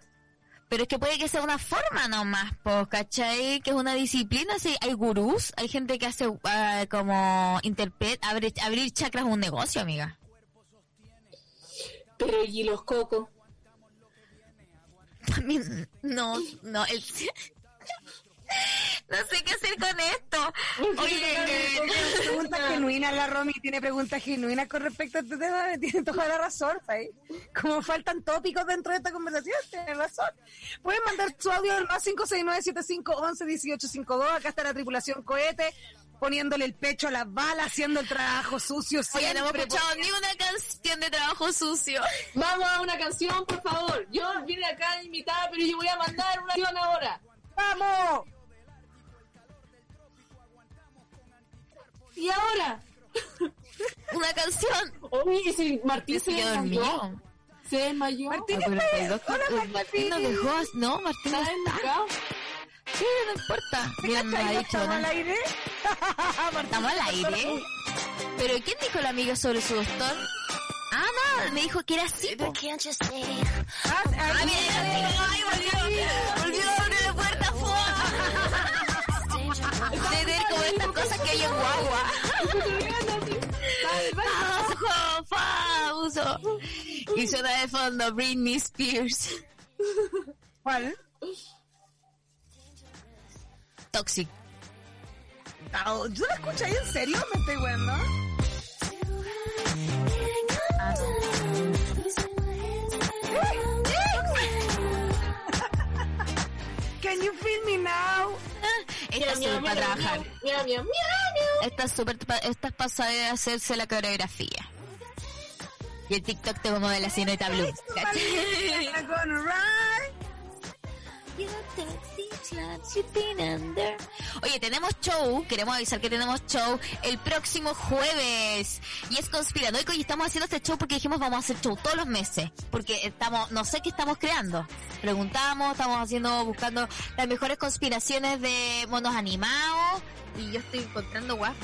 Pero es que puede que sea una forma nomás, pues, ¿cachai? Que es una disciplina, sí. Hay gurús, hay gente que hace ah, como interpret, abre- abrir chakras es un negocio, amiga. Pero ¿y los cocos? Mí, no, no, el... no sé qué hacer con esto. Oye, eh, Preguntas genuinas, la Romy tiene preguntas genuinas con respecto a este tema, tiene toda la razón, ¿sabes? Como faltan tópicos dentro de esta conversación, tiene razón. Pueden mandar su audio al más 569-7511-1852, acá está la tripulación cohete, poniéndole el pecho a las balas, haciendo el trabajo sucio oye, no hemos siempre. escuchado ni una canción de trabajo sucio. Vamos a una canción, por favor. Yo vine acá invitada, pero yo voy a mandar una canción ahora. ¡Vamos! ¿Y ahora? Una canción. Oye, si Martín se desmayó. dormido. Se desmayó. Martín, Ah, Hola, Martín nos dejó, no, Martín no ¿Está? Sí, no importa. Mira, me ha ¿Cachai? dicho, ¿Estamos ¿no? al aire? ¿Estamos al aire? ¿Pero quién dijo la amiga sobre su doctor? Ah, no, me dijo que era así. Ah, Ah, mira, volvió, volvió la puerta. De ver como estas cosas que hay en guagua. Pauso. Y suena de fondo Britney Spears. ¿Cuál? Toxic. Ah, ¿Tú la escuchas en serio? Me estoy bueno. Can you feel me now? Esta es súper para trabajar. miau, miau. Esta es súper pa- esta es para saber hacerse la coreografía. Y el TikTok te como de la sirenita blue. Oye, tenemos show, queremos avisar que tenemos show el próximo jueves. Y es conspiranoico y estamos haciendo este show porque dijimos vamos a hacer show todos los meses. Porque estamos, no sé qué estamos creando. Preguntamos, estamos haciendo, buscando las mejores conspiraciones de monos animados. Y yo estoy encontrando guas.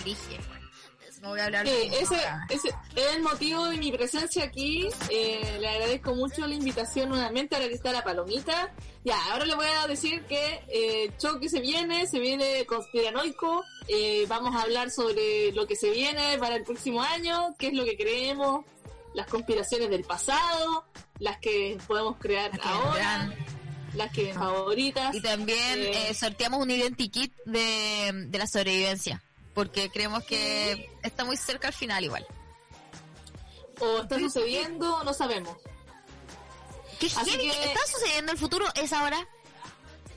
No voy a hablar de ese, ese es el motivo de mi presencia aquí. Eh, le agradezco mucho la invitación nuevamente. Ahora que está la palomita. Ya, ahora le voy a decir que eh, el show que se viene, se viene conspiranoico. Eh, vamos a hablar sobre lo que se viene para el próximo año, qué es lo que creemos, las conspiraciones del pasado, las que podemos crear Las que ahora, vendrán. las que favoritas. Y también Eh, eh, sorteamos un identikit de, de la sobrevivencia. Porque creemos que está muy cerca al final igual. o está sucediendo, no sabemos. ¿Qué Así que- está sucediendo el futuro? ¿Es ahora?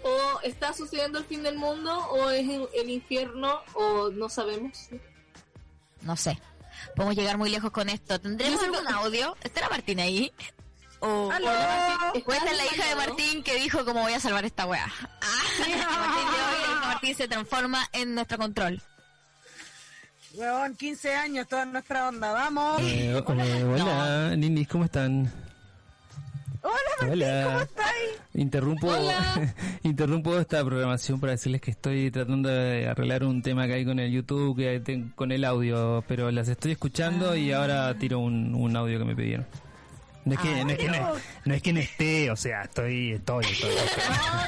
o está sucediendo el fin del mundo o es el, infierno o no sabemos No sé. Podemos llegar muy lejos con esto. ¿Tendremos algún audio? ¿Estará Martín ahí? ¿O, esta es la hija de? Martín que dijo cómo voy a salvar esta weá? Ah, Martín de Martín se transforma en nuestro control. Weón, 15 años, toda nuestra onda. Vamos. Eh, eh, hola, ninis, ¿cómo están? Hola, Martín, Hola. ¿cómo estás? Interrumpo, Hola. interrumpo esta programación para decirles que estoy tratando de arreglar un tema que hay con el YouTube, que hay con el audio, pero las estoy escuchando y ahora tiro un, un audio que me pidieron. No es que, Ah, no, es que no, no es que no esté, o sea, estoy, estoy, estoy. no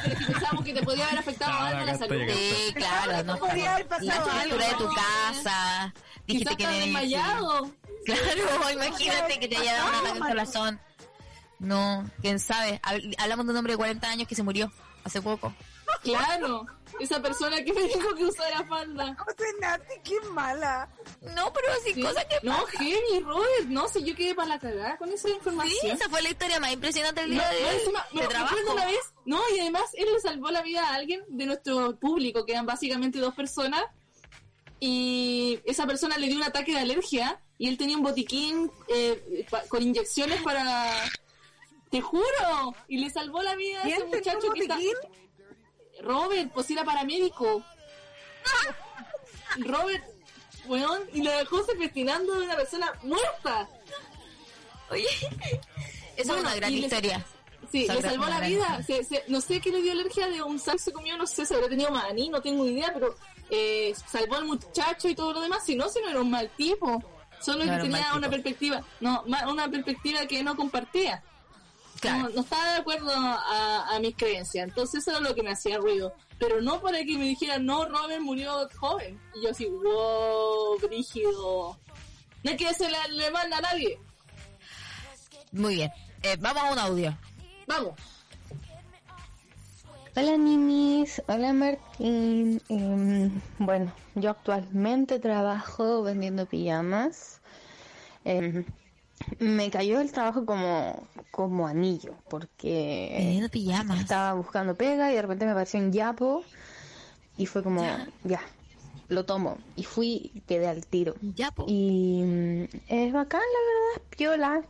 pero si pensamos que te podía haber afectado No, algo la salud Sí, claro, no Podría haber La pasado estructura de tu casa. Dijiste que tenías- desmayado Claro, imagínate que te haya dado un ataque al corazón. No, quién sabe. Hab- Hablamos de un hombre de 40 años que se murió hace poco. claro esa persona que me dijo que usara falda José Nati, qué mala. No, pero así Sí. cosas que no heavy Robert no sé yo quedé para la cagada con esa Sí, información esa fue la historia más impresionante del No, día de no, encima, de me trabajo. acuerdo una vez, no, y además él le salvó la vida a alguien de nuestro público, que eran básicamente dos personas, y esa persona le dio un ataque de alergia, y él tenía un botiquín eh, con inyecciones para... Te juro, y le salvó la vida a ese ¿Quién tenía muchacho un que está... Robert, pues era paramédico. Robert, weón, y lo dejó secuestrando de una persona muerta. Oye, esa es una gran le- historia. Sí, le salvó la vida. Se- se- no sé qué le dio alergia de un sal se comió, no sé, se habría tenido maní, no tengo idea, pero eh, salvó al muchacho y todo lo demás. Si no, si no era un mal tipo. Solo No que tenía una perspectiva, no, una perspectiva que no compartía. Claro. No, no estaba de acuerdo a, a mis creencias. Entonces eso era lo que me hacía ruido. Pero no para que me dijeran, no, Robert murió joven. Y yo así, wow, brígido. No hay que se le, le manda a nadie. Muy bien. Eh, vamos a un audio. Vamos. Hola Ninis, hola Martín. Em, bueno, yo actualmente trabajo vendiendo pijamas. Em, me cayó el trabajo como, como anillo, porque pijamas. estaba buscando pega y de repente me apareció un yapo y fue como, ya, lo tomo. Y fui y quedé al tiro. Ya, po. Y mm, es bacán, la verdad, es piola.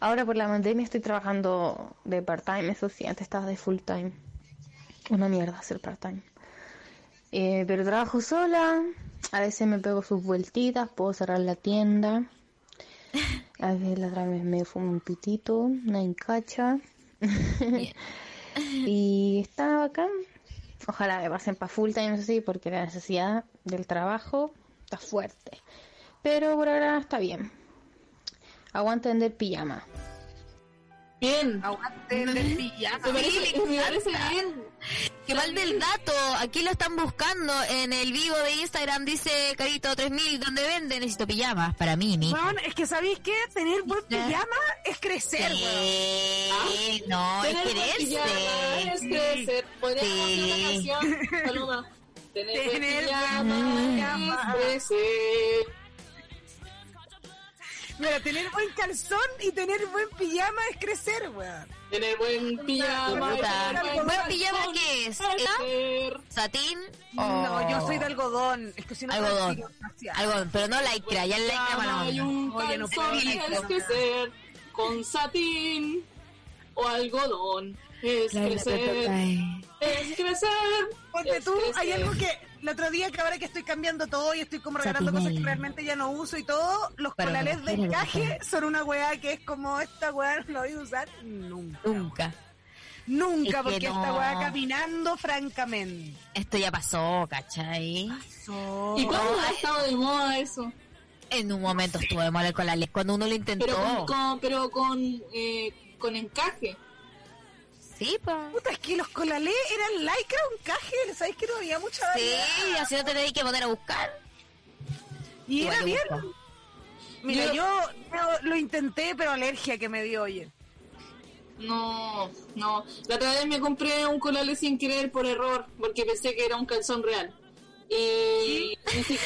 Ahora por la pandemia estoy trabajando de part-time, eso sí, antes estaba de full-time. Una mierda hacer part-time. Eh, pero trabajo sola, a veces me pego sus vueltitas, puedo cerrar la tienda. A veces la otra vez me fumo un pitito, una encacha. y está bacán. Ojalá me pasen para full time, eso sí, porque la necesidad del trabajo está fuerte. Pero por ahora está bien. Aguanta vender pijama. Bien. Aguante el pijama. Me parece, me parece bien. Qué mal del dato. Aquí lo están buscando en el vivo de Instagram. Dice Carito 3000, ¿dónde vende? Necesito pijamas para mí, mi. Weón, es que sabéis que tener buen pijama es crecer. Sí, no, es Tener buen pijama es quererse. crecer. Podríamos hacer Sí. una canción, Paloma. Tener buen Tener pijama buen pijama. es crecer. Mira, tener buen calzón y tener buen pijama es crecer, weón. Tener buen pijama. buen ¿Buen pijama qué es? ¿Satín? No, yo soy de algodón. Es que si no Algodón. Algodón, pero no lycra, ya el lycra mala onda. un Oye, no calzón puedo es crecer. Con satín o algodón es crecer. Es crecer. Ponte es tú, hay crecer. algo que el otro día que ahora que estoy cambiando todo y estoy como regalando Satinel. cosas que realmente ya no uso y todo, los Para colales de encaje son una weá que es como esta weá no la voy a usar nunca. Nunca. Nunca, Es porque esta weá caminando francamente. Esto ya pasó, ¿cachai? So- ¿Y cuándo ha estado de moda eso? En un momento estuvo de moda con la ley, cuando uno lo intentó. Pero con, con- pero con, eh, con encaje. Sí, pues. Puta, es que los colalés eran lycra o encaje, ¿sabéis que no había mucha Sí, variedad? así no te tenéis que poner a buscar. Y Igual era bien. Mira, Yo- lo intenté, pero alergia que me dio, oye. No, no. La otra vez me compré un colale sin querer por error, porque pensé que era un calzón real. Y, sí,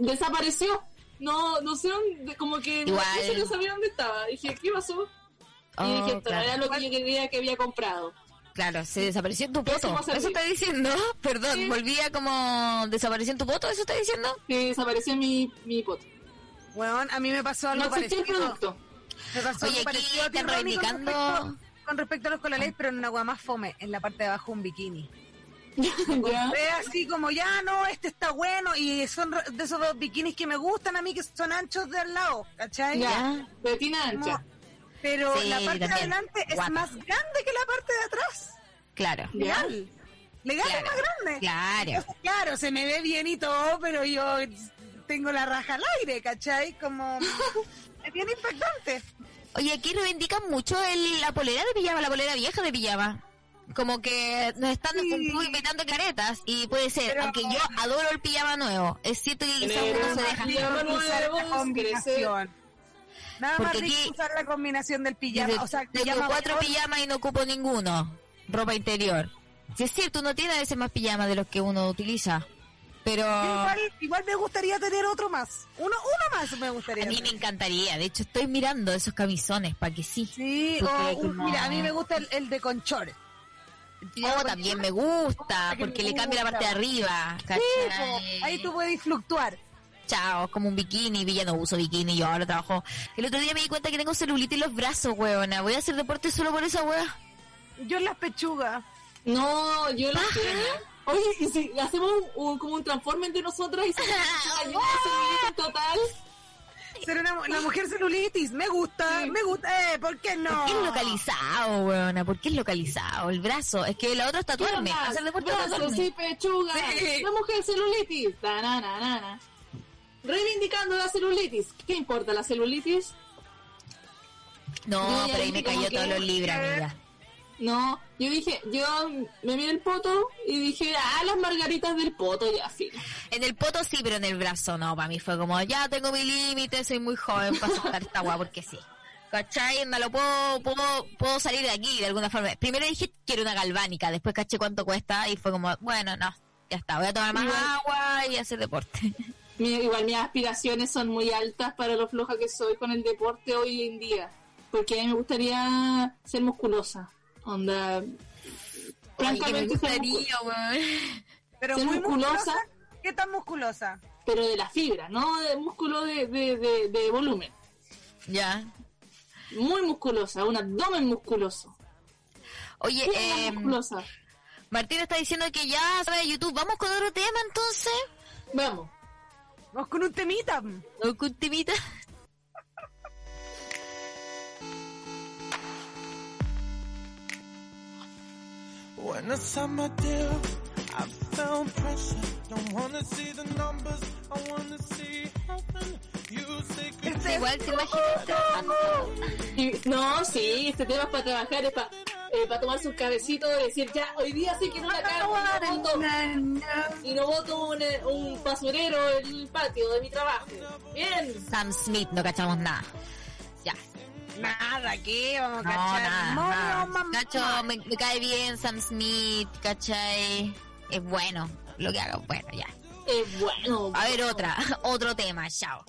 desapareció. No, no sé dónde, como que no, Igual. no sé, no sabía dónde estaba. Dije, ¿qué pasó? Y Oh, dije, esto no era lo que yo quería que había comprado. Claro, se desapareció en tu servir. ¿Eso está diciendo? Perdón, Sí. volvía como desapareció en tu poto, ¿eso está diciendo? Que desapareció mi, mi pot. Weón, a mí me pasó algo No existía el parecido. producto. Me pasó Oye, algo parecido están con respecto- Con respecto a los colalés, pero en una agua más fome, en la parte de abajo un bikini. ¿Ya? Ve así como, ya no, este está bueno, y son de esos dos bikinis que me gustan a mí, que son anchos de al lado, ¿cachai? Ya. Betina Como- ancha. Pero Sí, la parte de adelante es Guapa. más grande que la parte de atrás. Claro. Legal. Legal Claro. es más grande. Claro. Entonces, claro, se me ve bien y todo, pero yo tengo la raja al aire, ¿cachai? Como... es bien impactante. Oye, aquí reivindican mucho el, la polera de pijama, la polera vieja de pijama. Como que nos están Sí. como invitando caretas y puede ser, Pero- aunque yo adoro el pijama nuevo, es cierto que quizás uno se deja... pijama nuevo, combinación. Nada más rico aquí- usar la combinación del pijama. Desde- o sea, tengo pijama cuatro pijamas y no ocupo ninguno. Ropa interior. Si es cierto, uno tiene a veces más pijamas de los que uno utiliza. Pero a Igual, igual me gustaría tener otro más. Uno, uno más me gustaría. mí me encantaría. De hecho, estoy mirando esos camisones para que sí. Sí, o un- como- mira, a mí me gusta el, el de conchores. Oh, también me gusta, me porque le cambia la parte de arriba. Ahí tú puedes fluctuar. Chao, es como un bikini, vi, ya no uso bikini, yo ahora trabajo. El otro día me di cuenta que tengo celulitis en los brazos, weona. Voy a hacer deporte solo por esa wea. Yo en las pechugas. No, yo lo sé. Oye, ¿y si hacemos un, como un transforme entre nosotras y se en total? Ser una, una mujer celulitis, me gusta, me gusta, eh, ¿por qué no? ¿Por qué es localizado, weona? ¿Por qué es localizado? El brazo. Es que la otra es tatuarme. Hacer deporte tatuarme. y pechuga. Sí. La mujer celulitis. Na, na, na. Reivindicando la celulitis. ¿Qué importa la celulitis? No, pero ahí me cayó que- todos los libros, amiga. No, yo dije, yo me miré el poto y dije, ah, las margaritas del poto, ya, fin. En el poto sí, pero en el brazo no. Para mí fue como, ya tengo mi límite, soy muy joven para aceptar esta guapa porque sí. ¿Cachai? No lo puedo, puedo, puedo salir de aquí de alguna forma. Primero dije, quiero una galvánica, después caché cuánto cuesta y fue como, bueno, no, ya está, voy a tomar más Igual- agua y hacer deporte. Mi- igual mis aspiraciones son muy altas para lo floja que soy con el deporte hoy en día. Porque a mí me gustaría ser musculosa. Onda. Francamente, gustaría. Pero Ser muy musculosa. musculosa. ¿Qué tan musculosa? pero de la fibra, no de músculo de, de, de, de volumen. Ya. Muy musculosa, un abdomen musculoso. Oye, Muy eh, musculosa. Martín está diciendo que ya sabe de YouTube. ¿Vamos con otro tema entonces? Vamos. Vamos con un temita. ¿O con temita? When it's summer deal, I found pressure. Don't wanna see the numbers, I wanna see heaven. You say good Este Igual trabajando. Y- no, sí, este tema es para trabajar, es para para tomarse un cabecito y decir, ya, hoy día sí que no la cago y no voto, y no voto un, eh, un basurero en el patio de mi trabajo. Bien. Sam Smith, no cachamos nada. Ya. Nada, ¿qué? Vamos a No, cachar. nada. Nada. mamá. Cacho, me, me cae bien Sam Smith, ¿cachai? Es bueno lo que haga. Bueno, ya. Es bueno. A ver, otra. Otro tema, chao.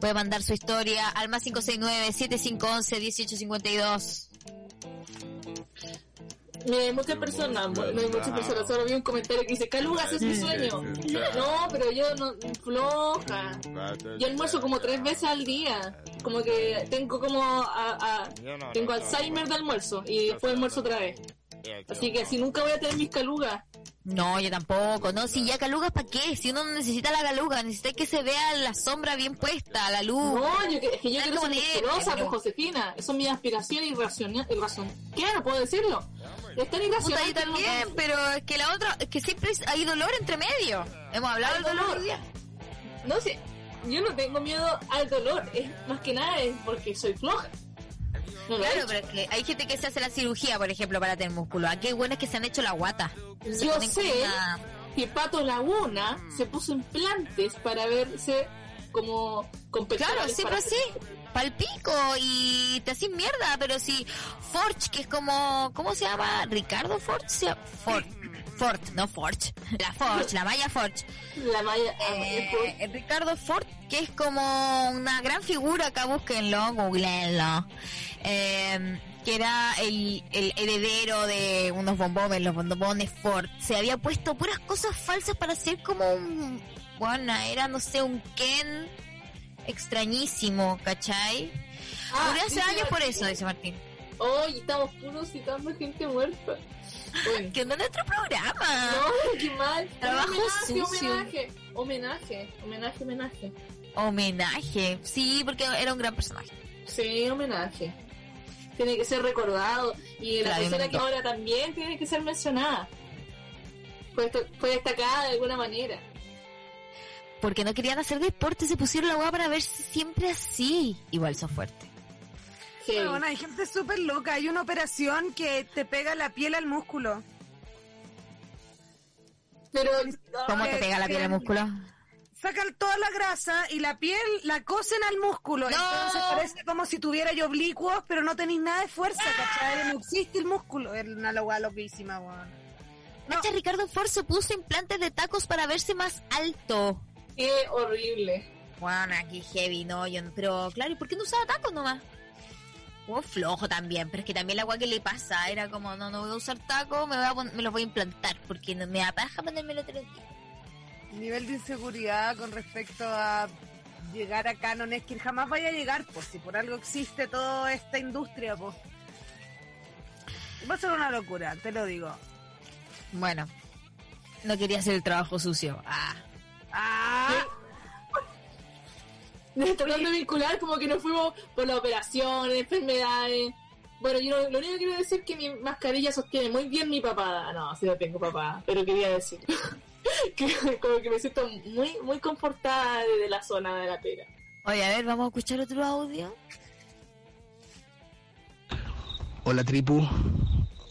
Puede mandar su historia al más 569-7511-1852. Mira, hay muchas personas, no hay muchas personas, solo vi un comentario que dice, Calugas es mi sueño. No, pero yo no, floja. Yo almuerzo como tres veces al día. Como que tengo como, a- a- tengo Alzheimer de almuerzo y después almuerzo otra vez. Así que así nunca voy a tener mis calugas. No, yo tampoco. No, si ya calugas, ¿para qué? Si uno no necesita la caluga, necesita que se vea la sombra bien puesta, la luz. No, yo, que- es que yo quiero ser musculosa, pero- pues Josefina. Eso es mi aspiración irracional. irrazon- ¿Qué? No puedo decirlo. Es tan Puta, irracional. yo que no- también, pero es que la otra, es que siempre hay dolor entre medio. Hemos hablado del dolor. dolor. No sé, yo no tengo miedo al dolor. Es más que nada es porque soy floja. No Claro, pero es que hay gente que se hace la cirugía, por ejemplo, para tener músculo. Aquí hay buenas que se han hecho la guata. Se Yo sé una- que Pato Laguna se puso implantes para verse como Claro, siempre para- así. Palpico y te haces mierda, pero si Forge, que es como, ¿cómo se llama? Ricardo Forge, se llama- Ford, no Forge, la Forge, la Maya Forge. La ah, Eh, eh, Ricardo Ford, que es como una gran figura, acá búsquenlo, googleenlo, eh, que era el, el heredero de unos bombones, los bombones Ford. Se había puesto puras cosas falsas para ser como un, bueno, era no sé, un Ken extrañísimo, ¿cachai? ah, Murió hace años por Martín. eso, dice Martín. Hoy estamos puros citando gente muerta. Bueno. Que no es nuestro programa. No, qué mal. Trabajo homenaje, sucio. homenaje, homenaje, homenaje, homenaje. Homenaje, sí, porque era un gran personaje. Sí, homenaje. Tiene que ser recordado. Y la persona que ahora también tiene que ser mencionada. Fue, dest- fue destacada de alguna manera. Porque no querían hacer deporte, se pusieron la hueá para verse siempre así. Igual son fuertes. Heavy. Bueno, hay gente súper loca. Hay una operación que te pega la piel al músculo. Pero ¿Cómo te pega la piel al músculo? Sacan toda la grasa y la piel la cosen al músculo. ¡No! Entonces parece como si tuviera yo oblicuos, pero no tenéis nada de fuerza, ¡Ah! ¿cachai? No existe el músculo. Es una loca loquísima, weón. No. Cacha, Ricardo Ford se puso implantes de tacos para verse más alto. qué horrible. Bueno, aquí heavy, no, yo no- pero claro, ¿y por qué no usaba tacos nomás? Oh, flojo también, pero es que también la agua que le pasa era como, no, no voy a usar tacos, me, voy a pon- me los voy a implantar, porque no, me da paja ponérmelo tres días. Nivel de inseguridad con respecto a llegar a Canon es que jamás vaya a llegar, pues si por algo existe toda esta industria, pues. Va a ser una locura, te lo digo. Bueno, no quería hacer el trabajo sucio. Ah. Ah, Tratando de vincular como que nos fuimos por las operaciones, enfermedades. Bueno, yo lo, lo único que quiero decir es que mi mascarilla sostiene muy bien mi papada. No, sí no tengo papada, pero quería decir. que como que me siento muy, muy confortada desde la zona de la pera. Oye, a ver, vamos a escuchar otro audio. Hola tripu,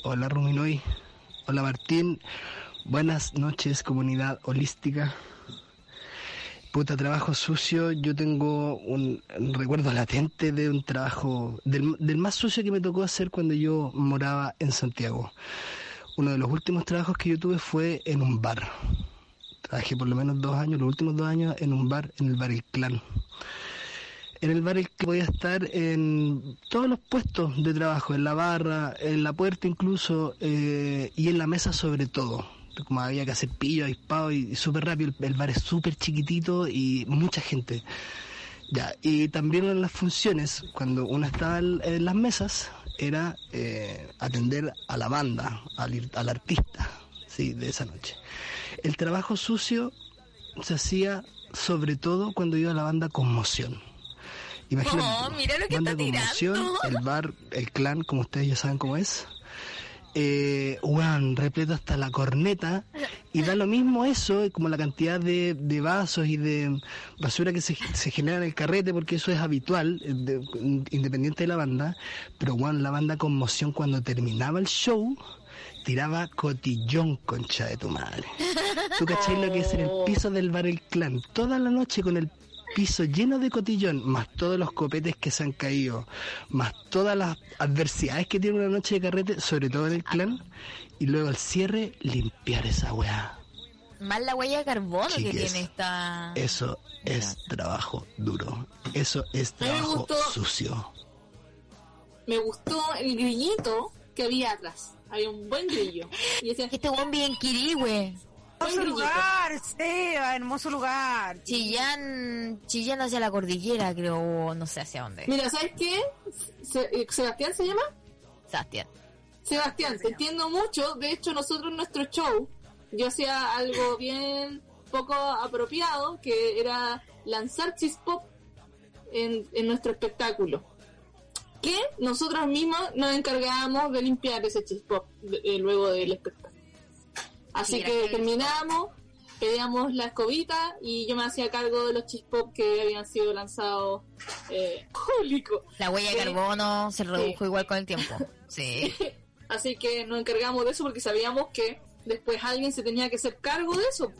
hola Ruminoy, hola Martín, buenas noches comunidad holística. Puta trabajo sucio, yo tengo un recuerdo latente de un trabajo, del, del más sucio que me tocó hacer cuando yo moraba en Santiago. Uno de los últimos trabajos que yo tuve fue en un bar. Trabajé por lo menos dos años, los últimos dos años en un bar, en el bar El Clan en el bar el que podía estar en todos los puestos de trabajo, en la barra, en la puerta incluso, eh, y en la mesa sobre todo. Como había que hacer pillo, avispado y, y súper rápido, el, el bar es súper chiquitito y mucha gente. Ya, y también en las funciones, cuando uno estaba en, las mesas, era eh, atender a la banda, al, al artista, sí, de esa noche. El trabajo sucio se hacía sobre todo cuando iba a la banda Conmoción. Imagínate, Oh, mira lo que banda está Conmoción, tirando. el bar, el clan, como ustedes ya saben cómo es. Eh, weón, repleto hasta la corneta y da lo mismo eso como la cantidad de, de vasos y de basura que se, genera en el carrete porque eso es habitual eh, de- independiente de la banda pero weón, la banda conmoción cuando terminaba el show tiraba cotillón concha de tu madre. Tú cachai lo que es en el piso del bar el clan toda la noche con el piso lleno de cotillón, más todos los copetes que se han caído, más todas las adversidades que tiene una noche de carrete, sobre todo en el clan, y luego al cierre limpiar esa weá. Más la huella de carbono que tiene esta... Eso es trabajo duro. Eso es trabajo gustó. sucio. Me gustó el grillito que había atrás. Había un buen grillo. Y decía, Este buen bien kirigüe. Hermoso lugar, Seba, hermoso lugar. Chillán, Chillán hacia la cordillera, creo, o no sé hacia dónde. mira, ¿sabes qué? Se- eh, ¿Sebastián se llama? Sebastián. Sebastián, te entiendo mucho. De hecho, nosotros en nuestro show, yo hacía algo bien poco apropiado, que era lanzar chispop en, en nuestro espectáculo. Que nosotros mismos nos encargábamos de limpiar ese chispop eh, luego del espectáculo. Así Sí, que terminamos, pedíamos la escobita y yo me hacía cargo de los chispop que habían sido lanzados eh, público. La huella de Sí. carbono se redujo igual con el tiempo. Sí. Así que nos encargamos de eso porque sabíamos que después alguien se tenía que hacer cargo de eso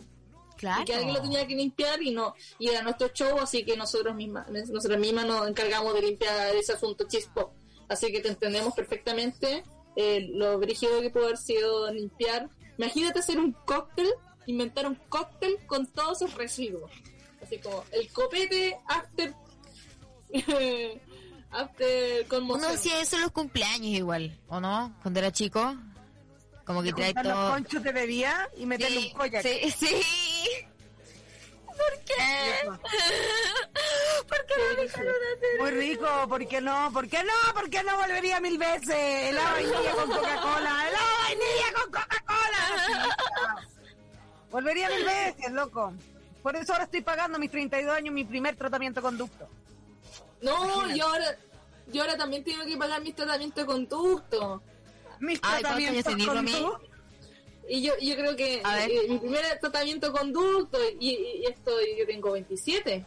Claro. y que alguien lo tenía que limpiar y no y era nuestro show así que nosotros mismas nosotras mismas nos encargamos de limpiar ese asunto chispo así que te entendemos perfectamente eh, lo brígido que puede haber sido limpiar imagínate hacer un cóctel inventar un cóctel con todos esos residuos así como el copete after after Uno conmoción hacía eso en los cumpleaños igual, ¿o no? Cuando era chico. Como que trae los todo... conchos de bebida y meterle Sí, un collar. sí, sí. ¿Por qué? ¿Por qué no dejaron hacer Muy rico, ¿por qué no? ¿Por qué no? ¿Por qué no volvería mil veces? La vainilla con Coca-Cola, la vainilla con Coca-Cola. Volvería mil veces, loco. Por eso ahora estoy pagando mis 32 años mi primer tratamiento conducto. No, yo ahora, yo ahora también tengo que pagar mis tratamientos de conducto. Mis Ay, ¿cuántos años tratamientos conducto. Y yo, yo creo que eh, mi primer tratamiento de conducto y, y esto yo tengo 27.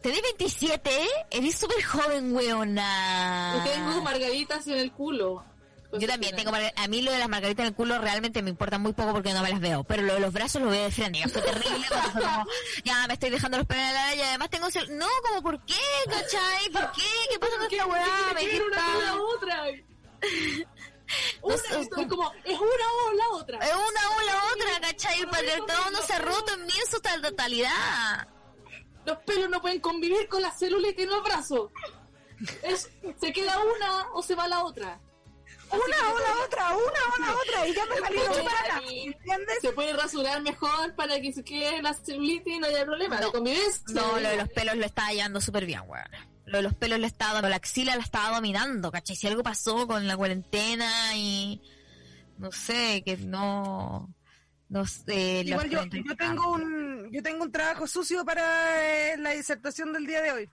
¿Tenés 27? Eres súper joven, weona. Y tengo margaritas en el culo. Yo también tengo A mí lo de las margaritas en el culo realmente me importa muy poco porque no me las veo. Pero lo de los brazos lo veo de frente. Ya fue terrible. fue como, ya me estoy dejando los pelos en la y además tengo... cel- No, como, ¿por qué, cachai? ¿Por qué? ¿Qué pasa con esta weá? Me una con la otra. No Una, es como, es una o la otra. Es una o la otra, ¿cachai? El patriarcado no se ha roto en mí en su totalidad. Los pelos no pueden convivir con la celulitis en los brazos. Es, se queda una o se va la otra. Una o la otra, una o la otra. Y ya me Puede- para ¿Entiendes? Se puede rasurar mejor para que se quede la celulitis y no haya problema de convivencia. No, lo de los pelos lo estaba llevando súper bien, weón. Lo de los pelos lo estaba dando, la axila la estaba dominando, ¿cachai? Si algo pasó con la cuarentena y... No sé, que no... No sé... Igual yo, 30 y yo tengo un yo tengo un trabajo sucio para eh, la disertación del día de hoy.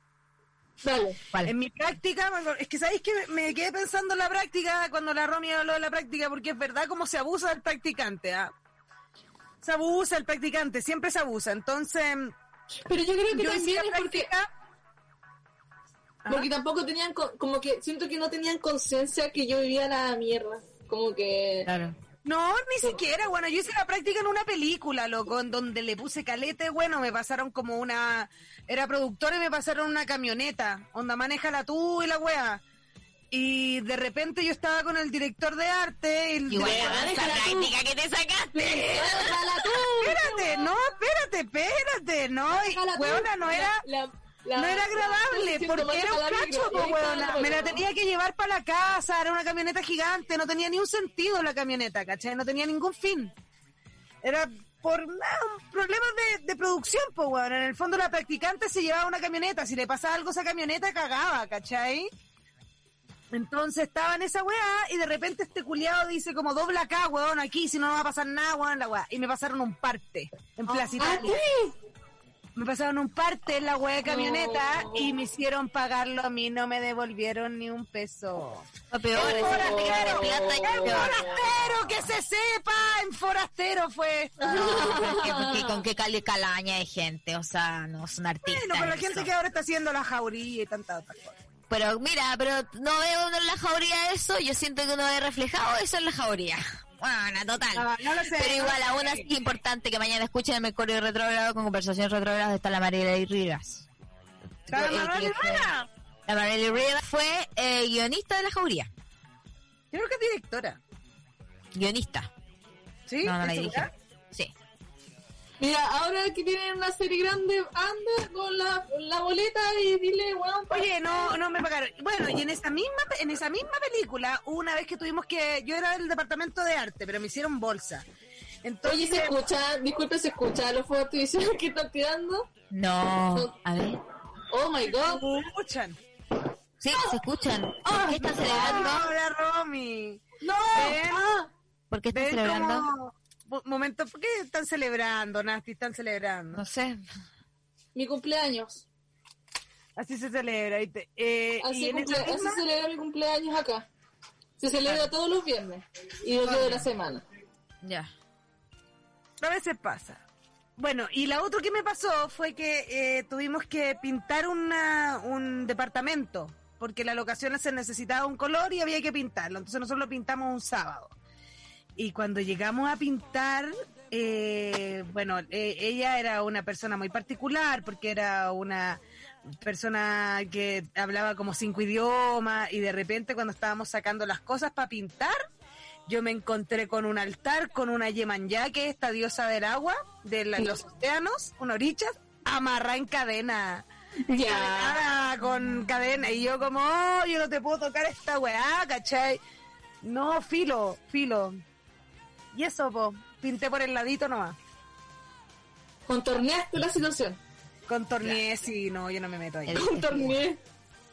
Dale. ¿Cuál? En mi práctica, es que sabéis que me quedé pensando en la práctica cuando la Romy habló de la práctica, porque es verdad cómo se abusa del practicante. ¿ah? Se abusa el practicante, siempre se abusa. Entonces, Pero yo creo que yo también la es porque, práctica. Porque tampoco tenían, co- como que siento que no tenían conciencia que yo vivía la mierda. Como que... Claro. No, ni siquiera, bueno, yo hice la práctica en una película, loco, en donde le puse calete, bueno, me pasaron como una, era productora y me pasaron una camioneta, onda, manéjala tú y la wea. Y de repente yo estaba con el director de arte y el Igual director- esa déjala tú. práctica que te sacaste. Espérate, no, espérate, espérate, no, y, weona, no era, la- la- no era agradable, porque era un cacho, po, weona. Me la weona. tenía que llevar para la casa, era una camioneta gigante, no tenía ni un sentido la camioneta, ¿cachai? No tenía ningún fin. Era por nada, un problema de, de producción, pues, weón. En el fondo la practicante se llevaba una camioneta, si le pasaba algo a esa camioneta cagaba, ¿cachai? Entonces estaba en esa weá y de repente este culiado dice como dobla acá, weón, aquí, si no, no va a pasar nada, weón, la weá. Y me pasaron un parte en Plaza Ah, Italia. Me pasaron un parte en la weá de camioneta No. y me hicieron pagarlo a mí, no me devolvieron ni un peso. Lo peor ¡En es forastero! ¡En forastero! ¡Que se sepa! ¡En forastero fue esto! No, pero es que- porque con qué cali calaña de gente, o sea, no son artistas. Bueno, pero la eso. gente que ahora está haciendo la jauría y tantas otras cosas. Pero mira, pero no veo uno en la jauría eso, yo siento que uno ve reflejado eso en la jauría. Bueno, total. No lo sé, pero igual, aún así importante que mañana escuchen el Mercurio Retrógrado con conversaciones retrógradas está la Mariela Rivas. ¿La Rivera? La Mariela Rivas fue eh, guionista de la jauría. Yo creo que es directora. Guionista. ¿Sí? No, no la ¿Es dirige. Sí. Mira, ahora que tienen una serie grande, anda con la, la boleta y dile, pa- Oye, no, no me pagaron. Bueno, y en esa misma, en esa misma película, una vez que tuvimos que, yo era del departamento de arte, pero me hicieron bolsa. Entonces, Oye, se escucha, disculpe, se escucha los fuegos artificiales que están tirando. No. A ver. Oh my god. escuchan. Sí, se escuchan. ¿Por qué están celebrando? Hola, Romy. No. Ven, Ah, ¿Por qué están ven celebrando? como momento, ¿por qué están celebrando, Nasty? Están celebrando. No sé. mi cumpleaños. Así se celebra. ¿viste? Eh, Así, y en cumple- esa así misma- celebra mi cumpleaños acá. Se celebra todos los viernes y los días de la semana. Ya. A veces pasa. Bueno, y la otra que me pasó fue que eh, tuvimos que pintar una, un departamento, porque la locación se necesitaba un color y había que pintarlo. Entonces nosotros lo pintamos un sábado. Y cuando llegamos a pintar, eh, bueno, eh, ella era una persona muy particular, porque era una persona que hablaba como cinco idiomas, y de repente cuando estábamos sacando las cosas para pintar, yo me encontré con un altar, con una Yemanjá, que es esta diosa del agua, de la- los océanos, una oricha, amarrada en cadena. Ya. Con cadena. Y yo como, oh, yo no te puedo tocar esta weá, ¿cachai? No, filo, filo. Y eso, po, pinté por el ladito nomás. Contorneaste la situación. Contorneé, sí, no, yo no me meto ahí. Contorneé.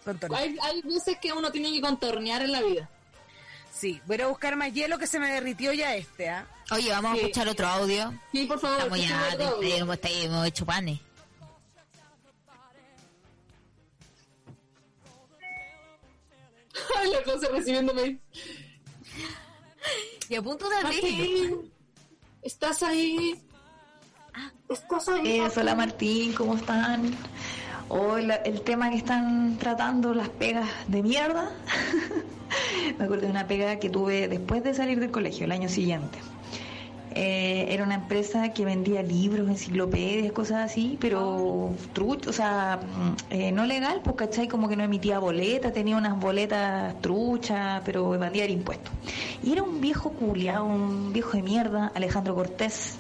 Contorneé. Hay, hay veces que uno tiene que contornear en la vida. Sí, voy a buscar más hielo que se me derritió ya este, ¿ah? Oye, vamos Sí. a escuchar otro audio. Sí, por favor. Estamos ya, escuchemos otro audio. hemos, hemos hecho panes. Ay, la cosa recibiéndome. Y a punto de abrir. Martín, ¿estás ahí? ¿Estás ahí? Eh, hola Martín, ¿cómo están? Hoy la- el tema que están tratando, las pegas de mierda. Me acuerdo de una pega que tuve después de salir del colegio, el año siguiente. Eh, era una empresa que vendía libros, enciclopedias, cosas así, pero trucho, o sea, eh, no legal, pues cachai, como que no emitía boletas, tenía unas boletas truchas, pero evadía el impuesto. Y era un viejo culiao, un viejo de mierda, Alejandro Cortés,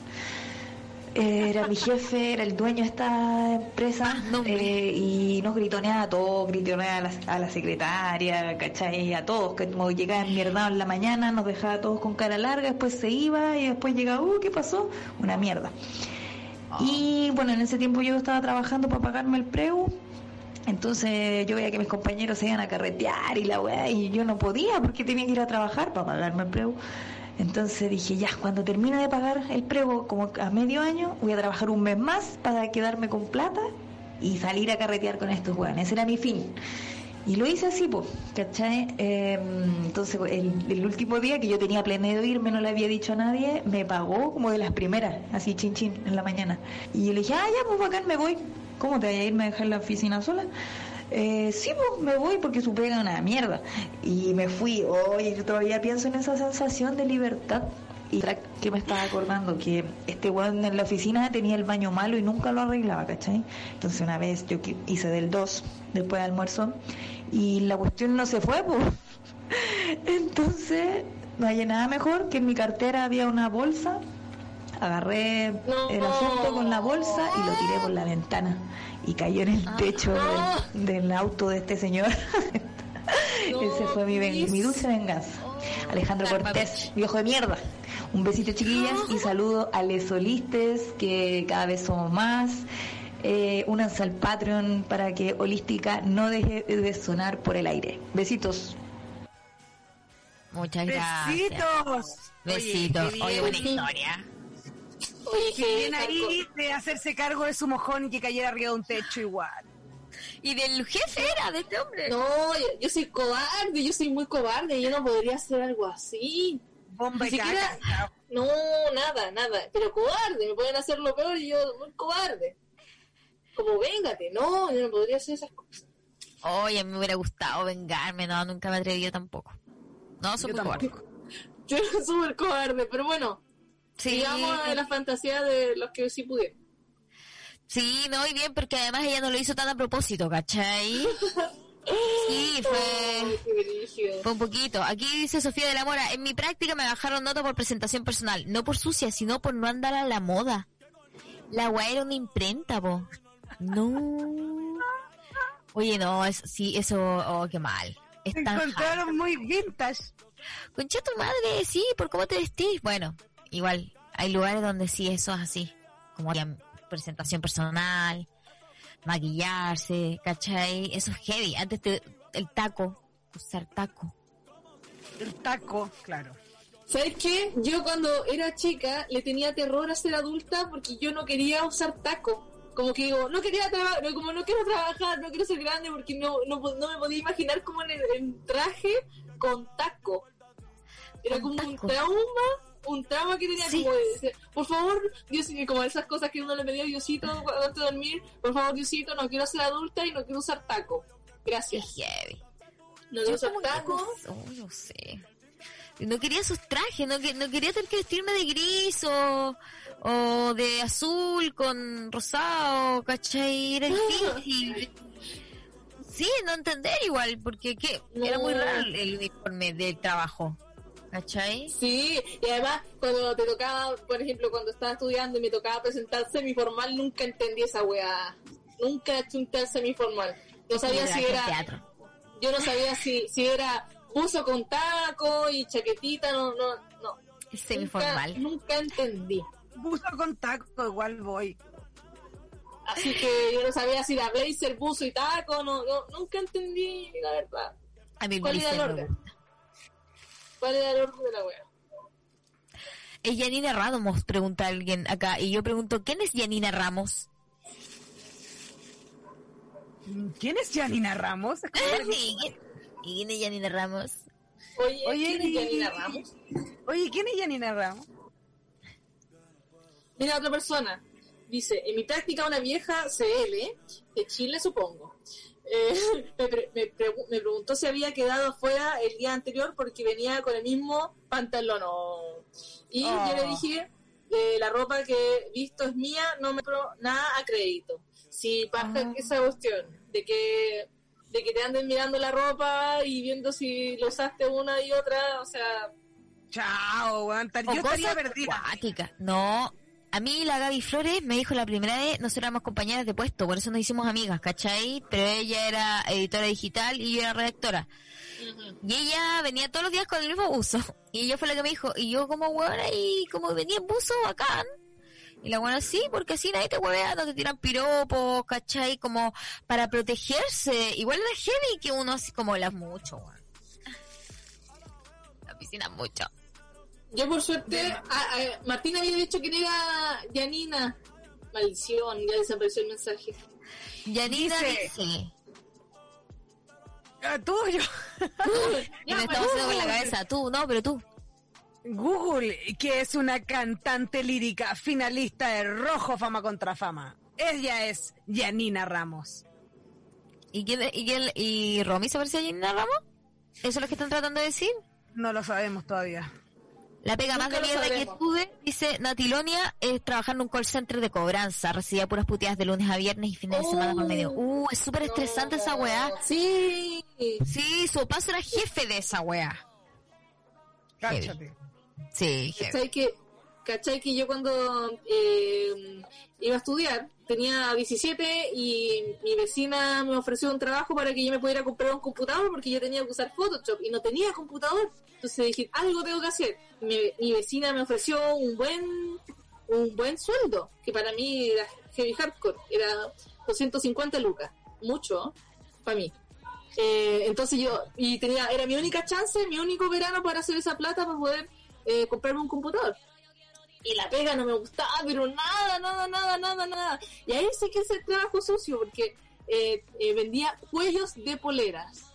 era mi jefe, era el dueño de esta empresa nombre. eh, y nos gritoneaba a todos, gritoneaba a la, a la secretaria, ¿cachai? A todos, que como llegaba mierda en la mañana, nos dejaba a todos con cara larga, después se iba y después llegaba, uh, ¿qué pasó? Una mierda. Y bueno, en ese tiempo yo estaba trabajando para pagarme el preu. Entonces yo veía que mis compañeros se iban a carretear y la weá, y yo no podía porque tenía que ir a trabajar para pagarme el preu. Entonces dije, ya, cuando termine de pagar el prego, como a medio año, voy a trabajar un mes más para quedarme con plata y salir a carretear con estos weones. Ese era mi fin. Y lo hice así, pues, ¿cachai? Eh, entonces, el, último día que yo tenía planeado irme, no le había dicho a nadie, me pagó como de las primeras, así chin chin, en la mañana. Y yo le dije, ah, ya, pues bacán, me voy. ¿Cómo te voy a irme a dejar la oficina sola? Eh, sí, pues me voy porque su pega una mierda. Y me fui. Hoy yo todavía pienso en esa sensación de libertad. Y que me estaba acordando que este weón en la oficina tenía el baño malo y nunca lo arreglaba, ¿cachai? Entonces una vez yo hice del 2 después del almuerzo y la cuestión no se fue, pues. Entonces no hay nada mejor que en mi cartera había una bolsa. Agarré el asunto con la bolsa y lo tiré por la ventana y cayó en el techo del, del auto de este señor. Ese fue mi, mi dulce venganza. Alejandro Cortés, viejo de mierda. Un besito chiquillas y saludo a les solistes que cada vez somos más. Eh, únanse al Patreon para que Holística no deje de sonar por el aire. Besitos. Muchas gracias. Besitos. Besitos. Oye, Oye, buena historia. Oye, Qué bien ahí de hacerse cargo de su mojón y que cayera arriba de un techo igual. Y del jefe era, de este hombre. No, yo, yo soy cobarde, yo soy muy cobarde, yo no podría hacer algo así. Bomba Ni y siquiera- caca. No, nada, nada. Pero cobarde, me pueden hacer lo peor y yo muy cobarde. Como véngate, no, yo no podría hacer esas cosas. Oye, me hubiera gustado vengarme, no, nunca me atreví tampoco. No, soy Yo muy cobarde. Yo era súper cobarde, pero bueno, Sí, digamos de la fantasía de los que sí pudieron. sí, no, y bien, porque además ella no lo hizo tan a propósito, ¿cachai? Sí, fue... Fue un poquito. Aquí dice Sofía de la Mora, en mi práctica me bajaron nota por presentación personal, no por sucia, sino por no andar a la moda. La weá era una imprenta, po. No. Oye, no, es, sí, eso, oh, qué mal. Es encontraron muy vintage. Concha tu madre, sí, por cómo te vestís. Bueno, igual, hay lugares donde sí eso es así. Como presentación personal, maquillarse, ¿cachai? Eso es heavy. Antes te, el taco, usar taco. El taco, claro. ¿Sabes qué? Yo cuando era chica le tenía terror a ser adulta porque yo no quería usar taco. Como que digo, no quería trabajar, como no quiero trabajar, no quiero ser grande porque no, no, no me podía imaginar como en, el- en traje con taco. Era Con como taco. un trauma, un trauma que tenía Sí. como de decir, por favor, Dios, como esas cosas que uno le pedía a Diosito antes de dormir, por favor, Diosito, no quiero ser adulta y no quiero usar taco. Qué Gracias. heavy. No quiero usar taco. oh, no sé. No quería esos trajes, no, que- no quería tener que vestirme de gris o, o de azul con rosado, ¿cachai? Era difícil. Sí, no entender igual, porque ¿qué? era muy raro el- uniforme del trabajo, ¿cachai? Sí, y además cuando te tocaba, por ejemplo, cuando estaba estudiando y me tocaba presentar semiformal, nunca entendí esa weá. Nunca chunté al semiformal. No sabía si era, teatro. yo no sabía si, si era buzo con taco y chaquetita, no, no, no. Semiformal. Nunca, nunca entendí. Buzo con taco, igual voy. Así que yo no sabía si era blazer, buzo y taco, no, no nunca entendí, la verdad. A mí ¿Cuál era el orden? ¿Cuál era el orden de la weá? Es Yanina Ramos, pregunta alguien acá. Y yo pregunto, ¿quién es Yanina Ramos? ¿Quién es Janina Ramos? Sí, ¿quién- ¿Y quién es Yanina Ramos? Oye, Oye, ¿quién es Yanina Ramos? Oye, ¿quién es Janina Ramos? Mira, otra persona. Dice, en mi práctica una vieja CL, de Chile supongo, eh, me, pre- me me preguntó si había quedado afuera el día anterior porque venía con el mismo pantalón. oh. Y yo le Oh. dije, eh, la ropa que he visto es mía, no me pro nada a crédito. Si pasa esa cuestión de que de que te anden mirando la ropa y viendo si lo usaste una y otra, o sea, Chao, weón. Yo estaría perdida. No, a mí la Gaby Flores me dijo la primera vez, nosotros éramos compañeras de puesto, por eso nos hicimos amigas, ¿cachai? Pero ella era editora digital y yo era redactora. Y ella venía todos los días con el mismo buzo. Y ella fue la que me dijo, y yo como huevona, y como venía en buzo, bacán. Y la buena sí, porque así nadie te huevea, no te tiran piropos, ¿cachai? Como para protegerse. Igual era heavy que uno así como las mucho, weón. La piscina mucho. Yo por suerte, ah, Martín había dicho que era Janina. Maldición, ya desapareció el mensaje. Yanina Dice- dice, Ah, Tú yo. Y me estamos haciendo con la cabeza. Tú, no, pero tú. Google, que es una cantante lírica finalista de Rojo Fama contra Fama. Ella es Janina Ramos. ¿Y quién, y, quién- y Romy se parece a Janina Ramos? ¿Eso es lo que están tratando de decir? No lo sabemos todavía. La pega más de mierda que tuve, dice Natilonia, es trabajar en un call center de cobranza. Recibía puras puteadas de lunes a viernes y fines de semana por medio. Uh, es súper estresante esa weá. Sí. Sí, su paso era jefe de esa weá. Cáchate. Sí, jefe. ¿Cachai que, ¿Cachai que yo cuando eh, iba a estudiar tenía 17 y mi vecina me ofreció un trabajo para que yo me pudiera comprar un computador porque yo tenía que usar Photoshop y no tenía computador. Entonces dije, algo tengo que hacer. Mi, vecina me ofreció un buen un buen sueldo, que para mí era heavy hardcore, era 250 lucas, mucho para mí. Eh, entonces yo, y tenía, era mi única chance, mi único verano para hacer esa plata para poder eh, comprarme un computador. Y la pega no me gustaba, pero nada, nada, nada, nada, nada. Y ahí sí que hice el trabajo sucio, porque eh, eh, vendía cuellos de poleras.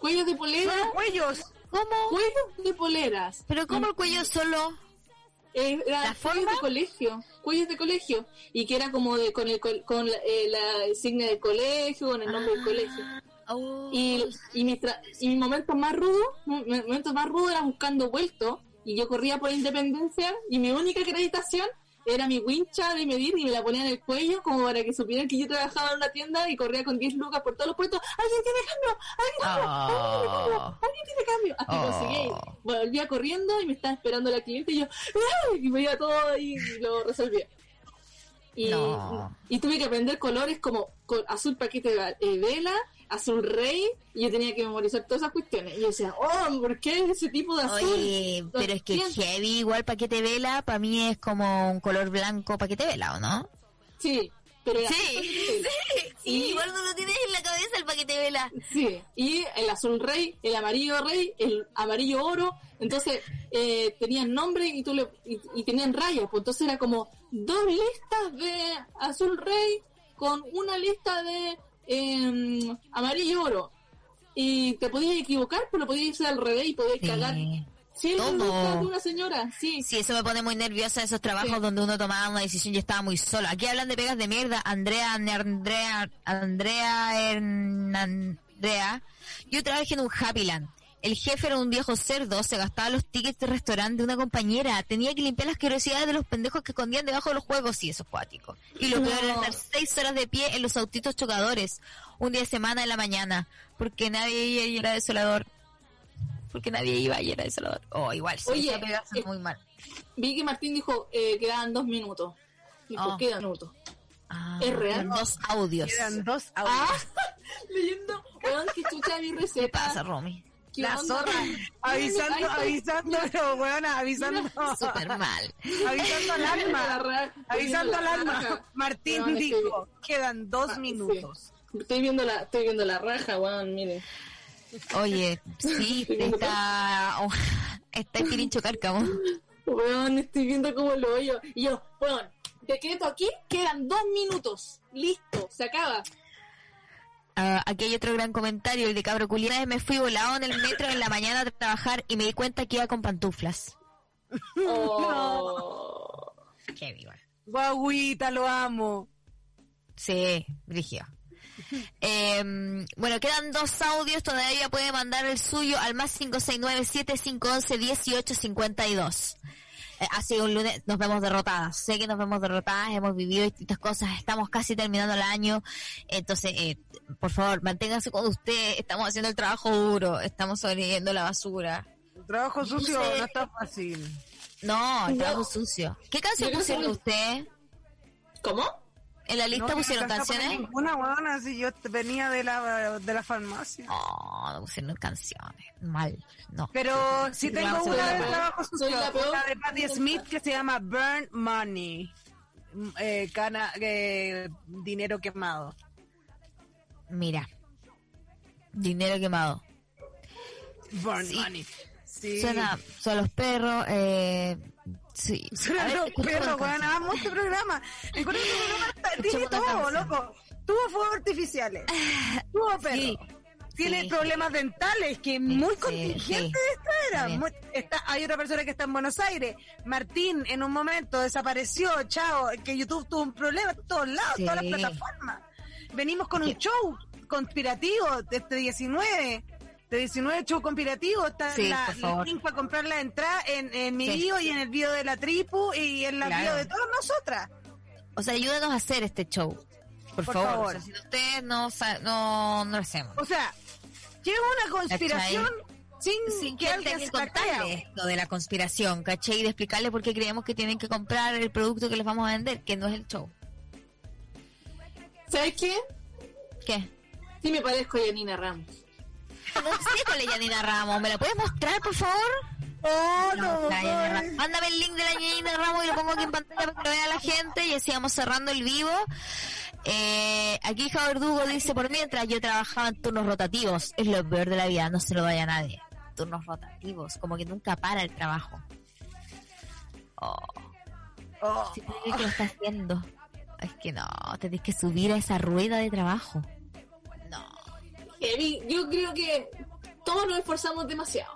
Cuellos de poleras. Solo cuellos. ¿Cómo? Cuellos de poleras. Pero ¿cómo el cuello solo? Eh, era ¿La forma? de colegio, cuellos de colegio, y que era como de con el con la, eh, la insignia del colegio, con el nombre del colegio. Oh. Y, y, mis tra- y mis momentos más rudos, mi mi más rudos era buscando vuelto, y yo corría por Independencia, y mi única acreditación era mi wincha de medir y me la ponía en el cuello como para que supieran que yo trabajaba en una tienda y corría con 10 lucas por todos los puestos. ¡Alguien tiene cambio! ¡Alguien tiene cambio! ¡Alguien tiene cambio! Hasta Oh. conseguí. Volvía corriendo y me estaba esperando la cliente y yo ¡ay! y me iba todo y lo resolvía. Y, No. y tuve que aprender colores como co- azul paquete de eh, vela, azul rey, y yo tenía que memorizar todas esas cuestiones. Y yo decía, oh, ¿por qué ese tipo de azul? Oye, pero es que el Siempre. heavy igual paquete vela para mí es como un color blanco paquete vela, ¿o no? Sí, pero Sí, vela. sí, igual no lo tienes en la cabeza el paquete vela. Sí, y el azul rey, el amarillo rey, el amarillo oro, entonces eh, tenían nombre y, tú le, y, y tenían rayas, pues entonces era como dos listas de azul rey con una lista de eh, amarillo oro. Y te podías equivocar, pero podías irse al revés y podías cagar. Sí. Todo. una señora, sí. Sí, eso me pone muy nerviosa esos trabajos Sí. donde uno tomaba una decisión y estaba muy solo. Aquí hablan de pegas de mierda. Andrea, Andrea, Andrea, Andrea. Yo trabajé en un Happyland. El jefe era un viejo cerdo, se gastaba los tickets de restaurante de una compañera, tenía que limpiar las curiosidades de los pendejos que escondían debajo de los juegos, y eso es cuático. Y lo peor era estar seis horas de pie en los autitos chocadores, un día de semana en la mañana, porque nadie iba y era desolador. Porque nadie iba y era desolador. Oh, igual, sí, Oye, eh, muy mal. Vi que Martín dijo eh, quedaban dos minutos. Dijo, Ah. quedan minutos. Ah, ¿Es real? Dos audios. Quedan dos audios. Ah, leyendo, weón, que chucha mi receta. ¿Qué pasa, Romy? ¿Qué La onda? zorra. Avisando, avisando, pero bueno, avisando. Súper mal. Avisando al alma. Avisando al alma. Martín estoy- dijo, quedan dos Ah, minutos. sí. Estoy viendo la, estoy viendo la raja, weón, miren. Oye, sí, está... oh, está el pirincho cárcamo. Weón, estoy viendo cómo lo oyo. Y yo, weón, decreto aquí, quedan dos minutos. Listo, se acaba. Ah, aquí hay otro gran comentario, el de cabro vez me fui volado en el metro en la mañana a trabajar y me di cuenta que iba con pantuflas. Oh. Qué viva. Guaguita, lo amo. Sí, Brigio. Eh, bueno, quedan dos audios, todavía puede mandar el suyo al más 569-7511-1852. Eh, ha sido un lunes, nos vemos derrotadas. Sé que nos vemos derrotadas, hemos vivido distintas cosas, estamos casi terminando el año. Entonces, eh, por favor, manténgase con usted. Estamos haciendo el trabajo duro, estamos sobreviviendo la basura. El trabajo sucio no está fácil. No, el No. trabajo sucio. ¿Qué canción pusieron que- usted? ¿Cómo? ¿En la lista no, pusieron no canciones? Ninguna weona, si yo venía de la, de la farmacia. No, no pusieron canciones. Mal, no. Pero sí tengo una de trabajo sucio, la de Patti Smith que se llama Burn Money. Mm, Eh, cana, eh, dinero quemado. Mira. Dinero quemado. Burn Sí. Money. Sí. Suena, son los perros, eh, sí. Suena los perros, weón. Amo este programa. Encuentro este programa está- tiene todo, loco. Tuvo fuegos artificiales. Tuvo perros. Sí. tiene Sí. problemas dentales, que es muy contingente de esta era. Muy- está- hay otra persona que está en Buenos Aires. Martín en un momento desapareció, chao, que YouTube tuvo un problema en todos lados, todas las plataformas. Venimos con un show conspirativo de este 19. De 19 show conspirativo, está Sí, la, por el favor. link para comprar la entrada en, en mi Sí. bio y en el bio de la tripu y en la Claro. bio de todas nosotras. O sea, ayúdanos a hacer este show. Por, Por favor. favor. O sea, si ustedes no, no, no lo hacemos. O sea, llega una conspiración sin, Sin que que alguien que contarle esto de la conspiración, ¿caché? Y de explicarle por qué creemos que tienen que comprar el producto que les vamos a vender, que no es el show. ¿Sabes qué? ¿Qué? Sí me parezco a Yanina Ramos. No sé cuál es Yanina Ramos. ¿Me la puedes mostrar, por favor? Oh, no, La. Mándame el link de la Yanina Ramos y lo pongo aquí en pantalla para que lo vea la gente y así vamos cerrando el vivo. Eh, aquí Jao Verdugo dice, por mientras yo trabajaba en turnos rotativos, es lo peor de la vida, no se lo vaya a nadie. Turnos rotativos, como que nunca para el trabajo. Oh, Oh. si crees que lo está haciendo. Es que no, tenés que subir a esa rueda de trabajo. Heavy, yo creo que todos nos esforzamos demasiado.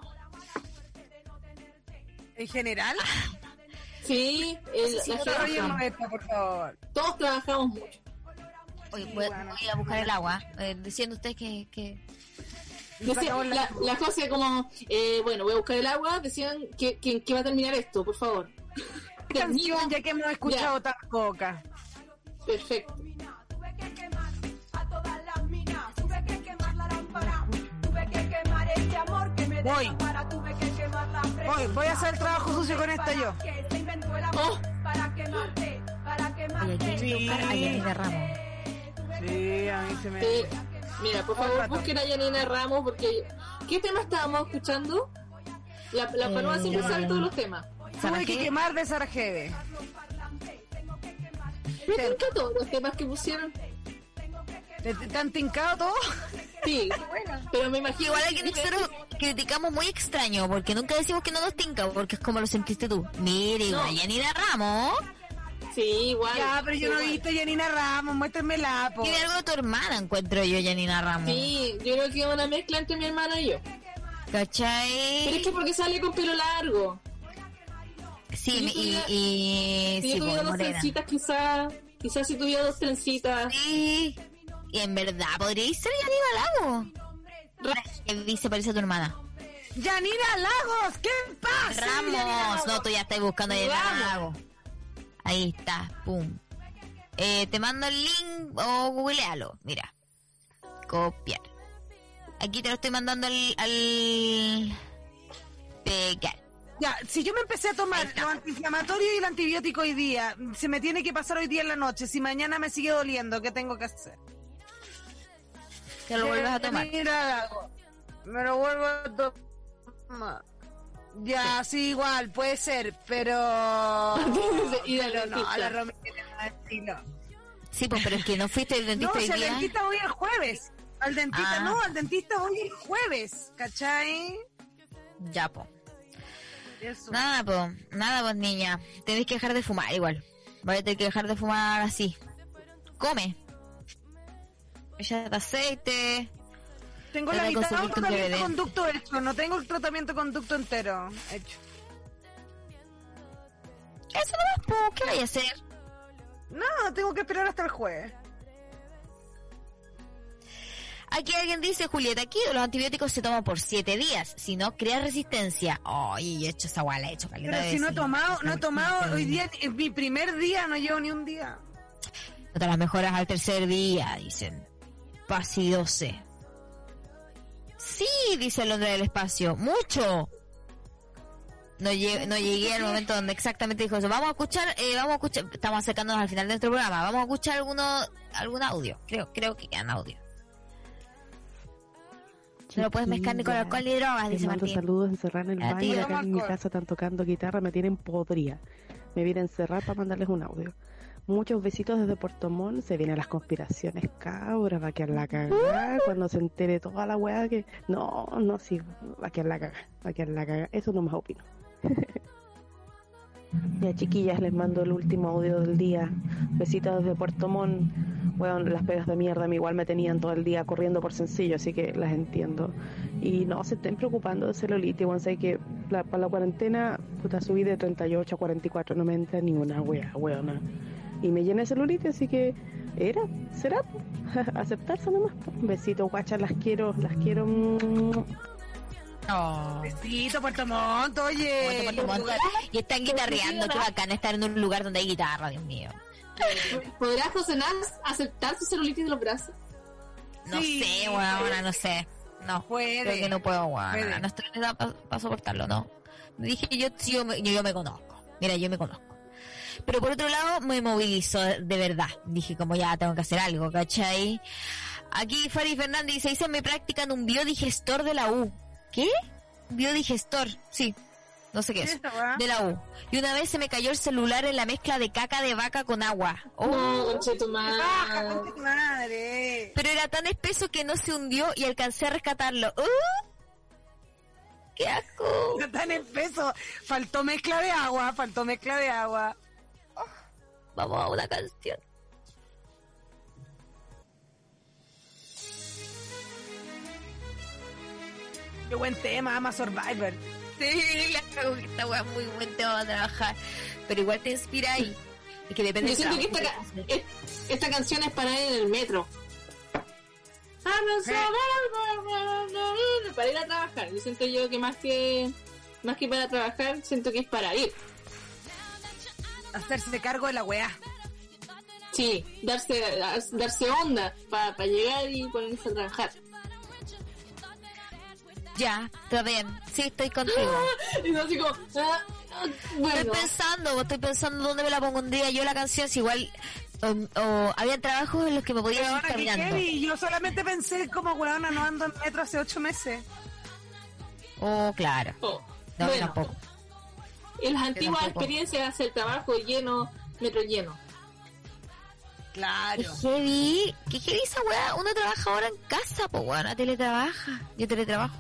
En general, Sí, el- la desarrollemos gente- esto, por favor. todos trabajamos mucho. Oye, voy, voy a buscar el agua, eh, diciendo usted que, que Decía, la, la José como, eh, bueno, voy a buscar el agua, decían que, que, que va a terminar esto, por favor. ¿Qué canción ya que hemos escuchado tan poca? Perfecto. Voy. Voy, voy a hacer el trabajo sucio con esta yo. aquí buscar a Yanina Ramos. Sí, a mí se me... Sí. Mira, por favor, busquen a Yanina Ramos porque... ¿Qué tema estábamos escuchando? La, la Eh, Paloma siempre sabe todos los temas. Tuve que quemar de Sarajeve. Me encantó todos los temas que pusieron. ¿Te, te han tincado todo? Sí, pero me imagino... Igual aquí nosotros criticamos muy extraño, porque nunca decimos que no nos tinca, porque es como lo sentiste tú. Mire, No. igual Yanina Ramos Sí, igual. Ya, pero yo no he visto a Janina Ramos, muéstrenmela, po. tiene algo de tu hermana, encuentro yo, Yanina Ramos. Sí, yo creo que es una mezcla entre mi hermana y yo. Pero es ¿Cachai? que porque sale con pelo largo. Sí, si y, Si sí, yo tuviera pues, dos trencitas, quizás... Quizás si tuviera dos trencitas... Sí, y en verdad, podría ser Yanina Lago. Que dice, parece a tu hermana. Yanira Lagos, ¿qué pasa? Ramos, Lagos? no, tú ya estás buscando a Yanina Ramos. Lago. Ahí está, pum. Eh, te mando el link o googlealo, mira. Copiar. Aquí te lo estoy mandando al... al... Pegar. Ya, si yo me empecé a tomar los antiinflamatorios y el antibiótico hoy día, se me tiene que pasar hoy día en la noche. Si mañana me sigue doliendo, ¿qué tengo que hacer? Te lo vuelves a tomar. Me lo vuelvo a tomar. Ya, sí, igual, puede ser, pero... No, a la sí, no. Sí, pues, pero es que no fuiste al No, dentista si hoy al dentista voy el jueves. Al dentista, Ah. no, al dentista voy el jueves, ¿cachai? Ya, po. Eso. Nada, po. Nada, pues, niña. Tenés que dejar de fumar igual. Vas a tener que dejar de fumar así. Come. Echate aceite. Tengo la de mitad del tratamiento conducto hecho, no tengo el tratamiento conducto entero hecho. Eso no es, po. ¿Qué vaya a hacer? No, tengo que esperar hasta el jueves. Aquí alguien dice, Julieta, aquí los antibióticos se toman por siete días. Si no, crea resistencia. Ay, yo he hecho esa guala, he hecho caleta Pero de si no he tomado, no he tomado, hoy día es mi primer día, no llevo ni un día. No te las mejoras al tercer día, dicen. Pasi 12. Sí, dice el hombre del espacio. Mucho. No, lle- no llegué al momento donde exactamente dijo eso. Vamos a escuchar, eh, vamos a escuchar, estamos acercándonos al final de nuestro programa. Vamos a escuchar alguno, algún audio. Creo, creo que quedan audio. No lo puedes mezclar ni con alcohol ni drogas, dice mando Martín. saludos encerrar en el baño. Acá en mi casa están tocando guitarra, me tienen podrida. Me vienen a encerrar para mandarles un audio. Muchos besitos desde Puerto Montt. Se vienen las conspiraciones, cabras. Va a quedar la cagada cuando se entere toda la weá que. No, no, sí. Va a quedar la cagada. Va a quedar la cagada. Eso no más opino. Ya chiquillas, les mando el último audio del día. Besitos desde Puerto Montt. Weón, las pegas de mierda mí igual me tenían todo el día corriendo por sencillo, así que las entiendo. Y no se estén preocupando de celulitis, weón, sé que la, para la cuarentena, puta, subí de 38 a 44, no me entra ni una wea, weona. Y me llené de celulitis, así que era, será, aceptarse nomás. Besitos, guachas, las quiero, las quiero. mm. Besito, Puerto Montt, oye. Puerto Montt. Y están guitarreando, qué bacán estar en un lugar donde hay guitarra, Dios mío. ¿Podrá José Nas aceptar su celulitis de los brazos? No sé, weona, no sé. No, Puede. creo que no puedo, weona. Puede. No estoy en edad para soportarlo, no. Dije, yo, yo, yo me conozco. Mira, yo me conozco. Pero por otro lado, me movilizo de, verdad. Dije, como ya tengo que hacer algo, ¿cachai? Aquí Fari Fernández dice, hice mi práctica en un biodigestor de la U. ¿Qué? Biodigestor, sí. No sé qué es. De la U. Y una vez se me cayó el celular en la mezcla de caca de vaca con agua. Oh. No, conche tu madre. ¡Baja, concha tu madre! Pero era tan espeso que no se hundió y alcancé a rescatarlo. ¡Uh! ¡Qué asco! Está tan espeso. Faltó mezcla de agua, faltó mezcla de agua. Vamos a una canción. Qué buen tema, ama Survivor. Sí, claro, que esta wea es muy buen tema para trabajar. Pero igual te inspira ahí. Y que depende Yo siento que esta, ca- esta canción es para ir en el metro. A Para ir a trabajar. Yo siento yo que más que más que para trabajar, siento que es para ir. Hacerse cargo de la weá. Sí, darse darse onda para llegar y ponerse a trabajar. Ya, está bien. Sí, estoy contigo. Y no así como, ah, ah, bueno, Estoy pensando, estoy pensando dónde me la pongo un día. Yo la canción, si igual. um, o había trabajos en los que me podía Pero ir que caminando. Kevin, yo solamente pensé como weona no ando en metro hace ocho meses. Oh, claro. oh, No, bueno, tampoco. En las antiguas experiencias hace el trabajo lleno, metro lleno. Claro. Qué heavy. Qué heavy esa weá. Uno trabaja ahora en casa, pues weón. Teletrabaja. Yo teletrabajo.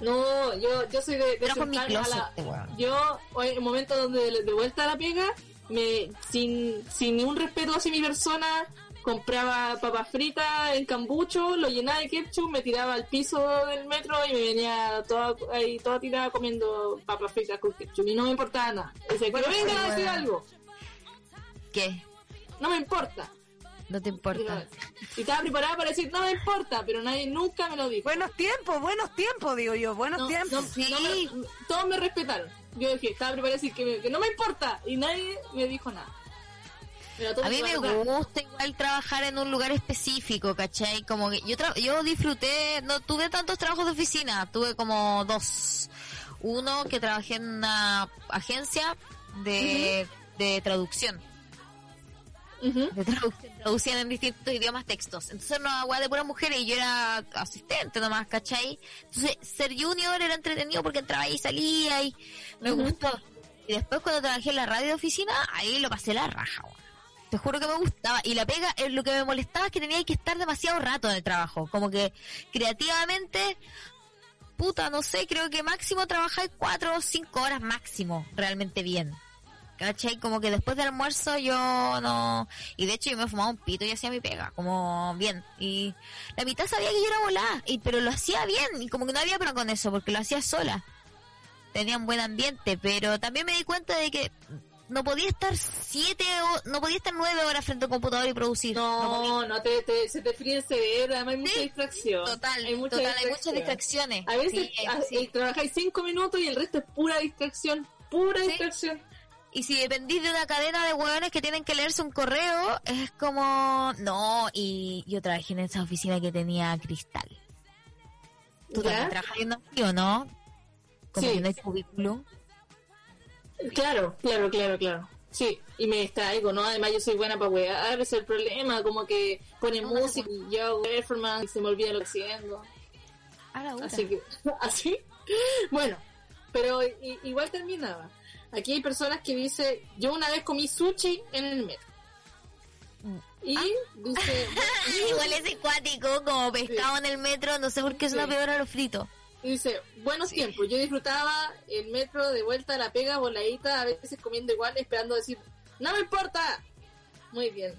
No, yo, yo soy de, de mi sentarme a closet, la-. Yo, hoy, en momentos donde de, de vuelta a la pega, me, sin, sin ningún respeto hacia mi persona, compraba papas fritas en cambucho, lo llenaba de ketchup, me tiraba al piso del metro y me venía toda, ahí, toda tirada comiendo papas fritas con ketchup. Y no me importaba nada. Dice, Bueno, me vengan a decir algo. ¿Qué? No me importa. No te importa. y estaba preparada para decir, no me importa, pero nadie nunca me lo dijo. Buenos tiempos, buenos tiempos, digo yo, buenos No, tiempos. no, Sí. no me- todos me respetaron. Yo dije, estaba preparada a decir que, me- que no me importa y nadie me dijo nada. Pero A mí me gusta igual trabajar en un lugar específico, ¿cachai? Como que yo tra- yo disfruté, no tuve tantos trabajos de oficina, tuve como dos. Uno que trabajé en una agencia de, de traducción. Ujú. De traducción, traducían en distintos idiomas textos. Entonces una weá de puras mujeres y yo era asistente nomás, ¿cachai? Entonces ser junior era entretenido porque entraba y salía y me gustó. Y después cuando trabajé en la radio de oficina, ahí lo pasé la raja, weón. Te juro que me gustaba. Y la pega, eh, lo que me molestaba es que tenía que estar demasiado rato en el trabajo. Como que creativamente, puta, no sé, creo que máximo trabajáis cuatro o cinco horas máximo, realmente bien. ¿Cachai? Como que después del almuerzo yo no... Y de hecho yo me fumaba un pito y hacía mi pega, como bien. Y la mitad sabía que yo era volada, y, pero lo hacía bien. Y como que no había problema con eso, porque lo hacía sola. Tenía un buen ambiente, pero también me di cuenta de que no podía estar siete o... No podía estar nueve horas frente al computador y producir. No, no, te, te- se te fríe el cerebro, además hay mucha Sí, distracción. Total, hay mucha total, hay distracción. muchas distracciones. A veces Sí, a- sí. eh, trabajáis cinco minutos y el resto es pura distracción, pura distracción. Y si dependís de una cadena de hueones que tienen que leerse un correo, es como... No, y yo trabajé en esa oficina que tenía cristal. ¿Tú también trabajas en o no? Como Sí. que no hay cubículo. Claro, claro, claro, claro. Sí, y me distraigo, ¿no? Además yo soy buena para wear, ese es el problema, como que pone No, no música y yo hago performance y se me olvida lo que haciendo. A la Así que, así. Bueno, pero igual terminaba. Aquí hay personas que dicen, yo una vez comí sushi en el metro. Y dice, Igual es acuático, como pescado en el metro, no sé por qué es una Sí. peor a lo frito. Y dice, buenos tiempos, yo disfrutaba el metro de vuelta a la pega voladita, a veces comiendo igual, esperando decir, no me importa. Muy bien.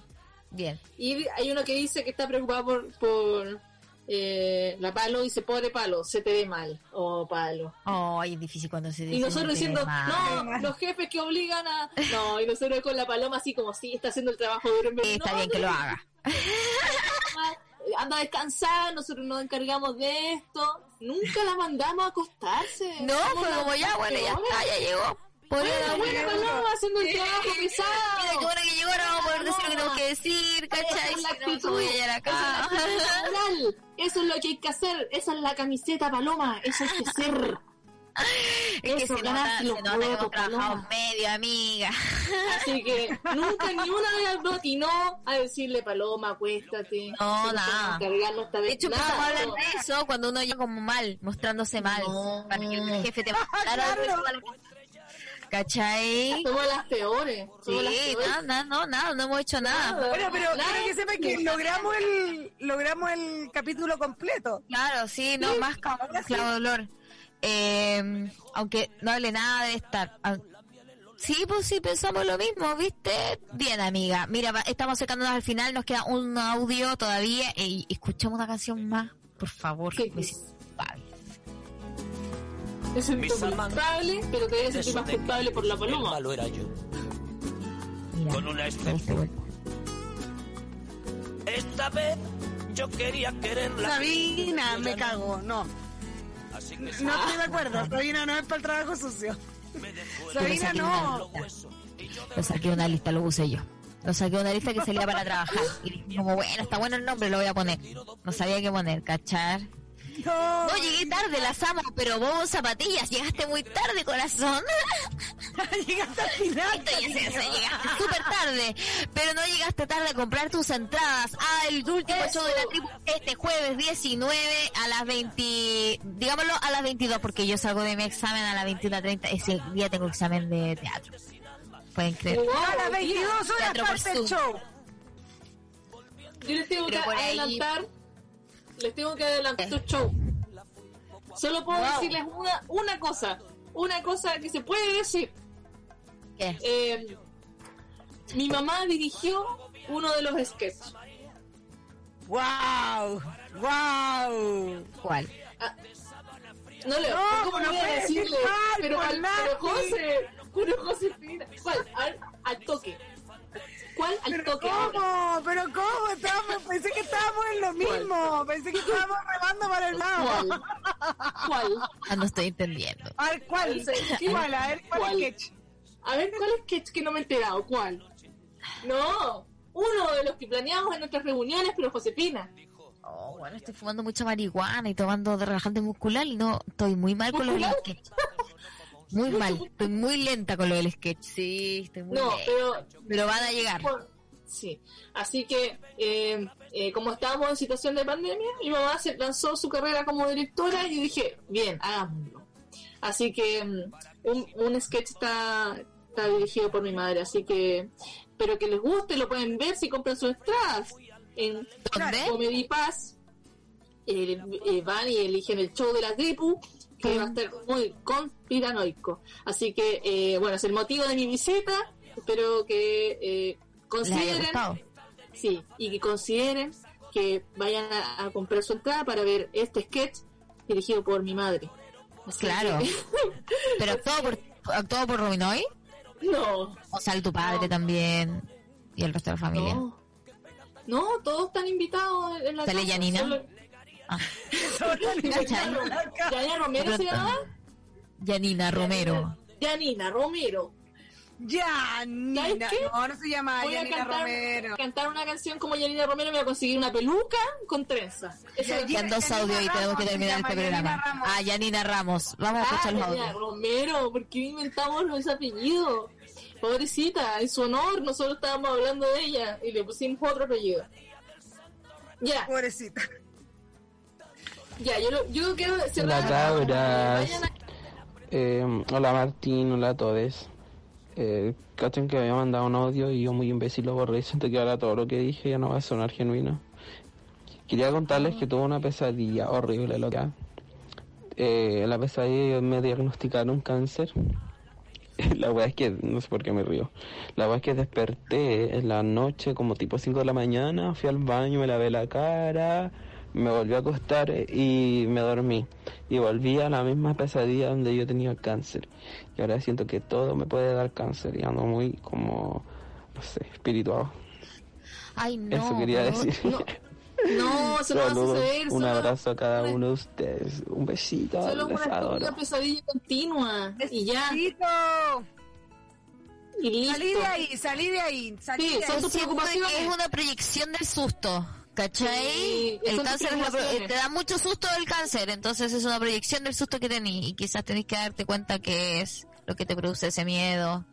Bien. Y hay uno que dice que está preocupado por, por eh, la palo, dice, pobre palo, se te ve mal. Oh, palo. Ay, es difícil cuando se dice. Y nosotros diciendo, mal. no, los jefes que obligan a... No, y nosotros con la paloma así como, sí, está haciendo el trabajo duro. en Sí, está "No, bien que lo haga. Anda a descansar, nosotros nos encargamos de esto. Nunca la mandamos a acostarse. No, fue las como ya, bueno, ya está, ya llegó. Por Bueno, eso, buena paloma haciendo el trabajo pesado. Mira, qué bueno que llegó, ahora vamos a poder decir lo que tengo que decir, ¿cachai? Esa es la voy a llegar la acá. Eso es lo que hay que hacer. Esa es la camiseta, Paloma. Eso hay que ser. Es que Eso, se nota, se nota que hemos trabajado Paloma. medio, amiga. Así que nunca ni una vez lo atinó a decirle, Paloma, acuéstate. No, nada. a De hecho, Nada, a hablar no. de eso cuando uno llega como mal, mostrándose mal, para que el jefe te mandara ¿Cachai? Somos las peores. Somos las Sí, peores. nada, nada, no, nada, no hemos hecho nada. Bueno, pero Nada. quiero que sepan que logramos el, logramos el capítulo completo. Claro, sí, no, más clavo, clavo dolor. Eh, aunque no hable nada de estar. Sí, pues sí, pensamos lo mismo, ¿viste? Bien, amiga. Mira, va- estamos acercándonos al final, nos queda un audio todavía y escuchamos una canción más, por favor. Me siento culpable. Es un culpable, pero te debes sentir más culpable por la paloma. malo era yo. Mira, Con una me excepción. Esta vez yo quería quererla. Sabina, me cago, no. No estoy de acuerdo. Sabina no es para el trabajo sucio. Sabina no. Lo saqué de una lista, lo puse yo. Lo saqué de una lista que salía para trabajar. Y dije como, bueno, está bueno el nombre, lo voy a poner. No sabía qué poner, ¿cachar? No, No, llegué tarde, las amo, pero vos zapatillas, llegaste muy tarde, corazón. llegaste al final. Esto ya se- se- llegaste súper tarde, pero no llegaste tarde a comprar tus entradas al último show de la tribu este jueves 19 a las 20, digámoslo a las 22, porque yo salgo de mi examen a las 21.30, ese día tengo examen de teatro. Pueden creer. A las 22 horas parte el show. Yo les tengo que ahí- adelantar, les tengo que adelantar tu show. Solo puedo Wow. decirles una, una cosa, una cosa que se puede decir. ¿Qué? Eh, mi mamá dirigió uno de los sketches. ¡Wow! ¡Wow! ¿Cuál? No le No, ¿cómo no voy a decirle? mal, pero, al, pero José, pero Josefina, ¿cuál? Al, al toque. ¿Cuál? Al ¿Pero toque. cómo? ¿Pero cómo? Estábamos, pensé que estábamos en lo mismo. Pensé que estábamos remando para el lado. ¿Cuál? ¿Cuál? Ah, no estoy entendiendo. A ver, ¿cuál? ¿Cuál? A ver, ¿cuál, ¿Cuál? sketch? A ver, ¿cuál sketch que no me he enterado? ¿Cuál? No, uno de los que planeamos en nuestras reuniones, pero Josefina. Oh, bueno, estoy fumando mucha marihuana y tomando de relajante muscular y no, estoy muy mal con lo del ¿Muscular? sketch. Muy mal, estoy muy lenta con lo del sketch. Sí, estoy muy No, lenta. pero Pero van a llegar. Por- Sí, así que eh, eh, como estábamos en situación de pandemia, mi mamá se lanzó su carrera como directora y dije, bien, hagámoslo. Así que mm, un, un sketch está, está dirigido por mi madre, así que espero que les guste, lo pueden ver si compran sus entradas en ¿Dónde? Comedy Pass. Eh, eh, van y eligen el show de la tribu que va a estar muy conspiranoico. Así que, eh, bueno, es el motivo de mi visita. Espero que eh, consideren, sí, y que consideren que vayan a, a comprar su entrada para ver este sketch dirigido por mi madre. Así Claro. que- Pero actuado por, actuado por Robinoy. no, O sale tu padre también. Y el resto de la familia. no, no, todos están invitados en la ¿Sale casa, Yanina? solo- Ah. Yanina Romero se llama. Yanina Romero. Yanina Romero. Yanina. No, no se llama Voy a cantar, Romero. cantar una canción como Yanina Romero y me voy a conseguir una peluca con trenza. Quedan dos audios y tenemos que terminar este programa. Ramos. Ah, Yanina Ramos. Vamos a Ah, escuchar los Yanina audios. Romero, ¿por qué inventamos ese apellido? Pobrecita, en su honor, nosotros estábamos hablando de ella y le pusimos otro apellido. Ya, Pobrecita. Ya, yo, lo- yo quiero cerrar. Hola cabras. A- Eh, hola Martín, hola a todos. Eh, cachen que había mandado un audio y yo muy imbécil lo borré. Siento que ahora todo lo que dije ya no va a sonar genuino. Quería contarles que tuve una pesadilla horrible, loca. eh, la pesadilla me diagnosticaron cáncer. La verdad es que, no sé por qué me río. La verdad es que desperté en la noche, como tipo 5 de la mañana, fui al baño, me lavé la cara, me volví a acostar y me dormí. Y volví a la misma pesadilla donde yo tenía cáncer. Y ahora siento que todo me puede dar cáncer y ando muy como, no sé, espiritual. Ay, no. Eso quería no, decir. no. No, eso no va a suceder. Un solo- abrazo a cada uno de ustedes. Un besito. Solo Les una, pesadilla continua. Y ya. Besito. Y listo. Salí de ahí, salí de ahí, salí Sí, de son ahí. tus Siento preocupaciones. que es una proyección del susto. ¿Cachai? Sí, el cáncer es preocupaciones. te da mucho susto el cáncer, entonces es una proyección del susto que tenés y quizás tenés que darte cuenta que es lo que te produce ese miedo.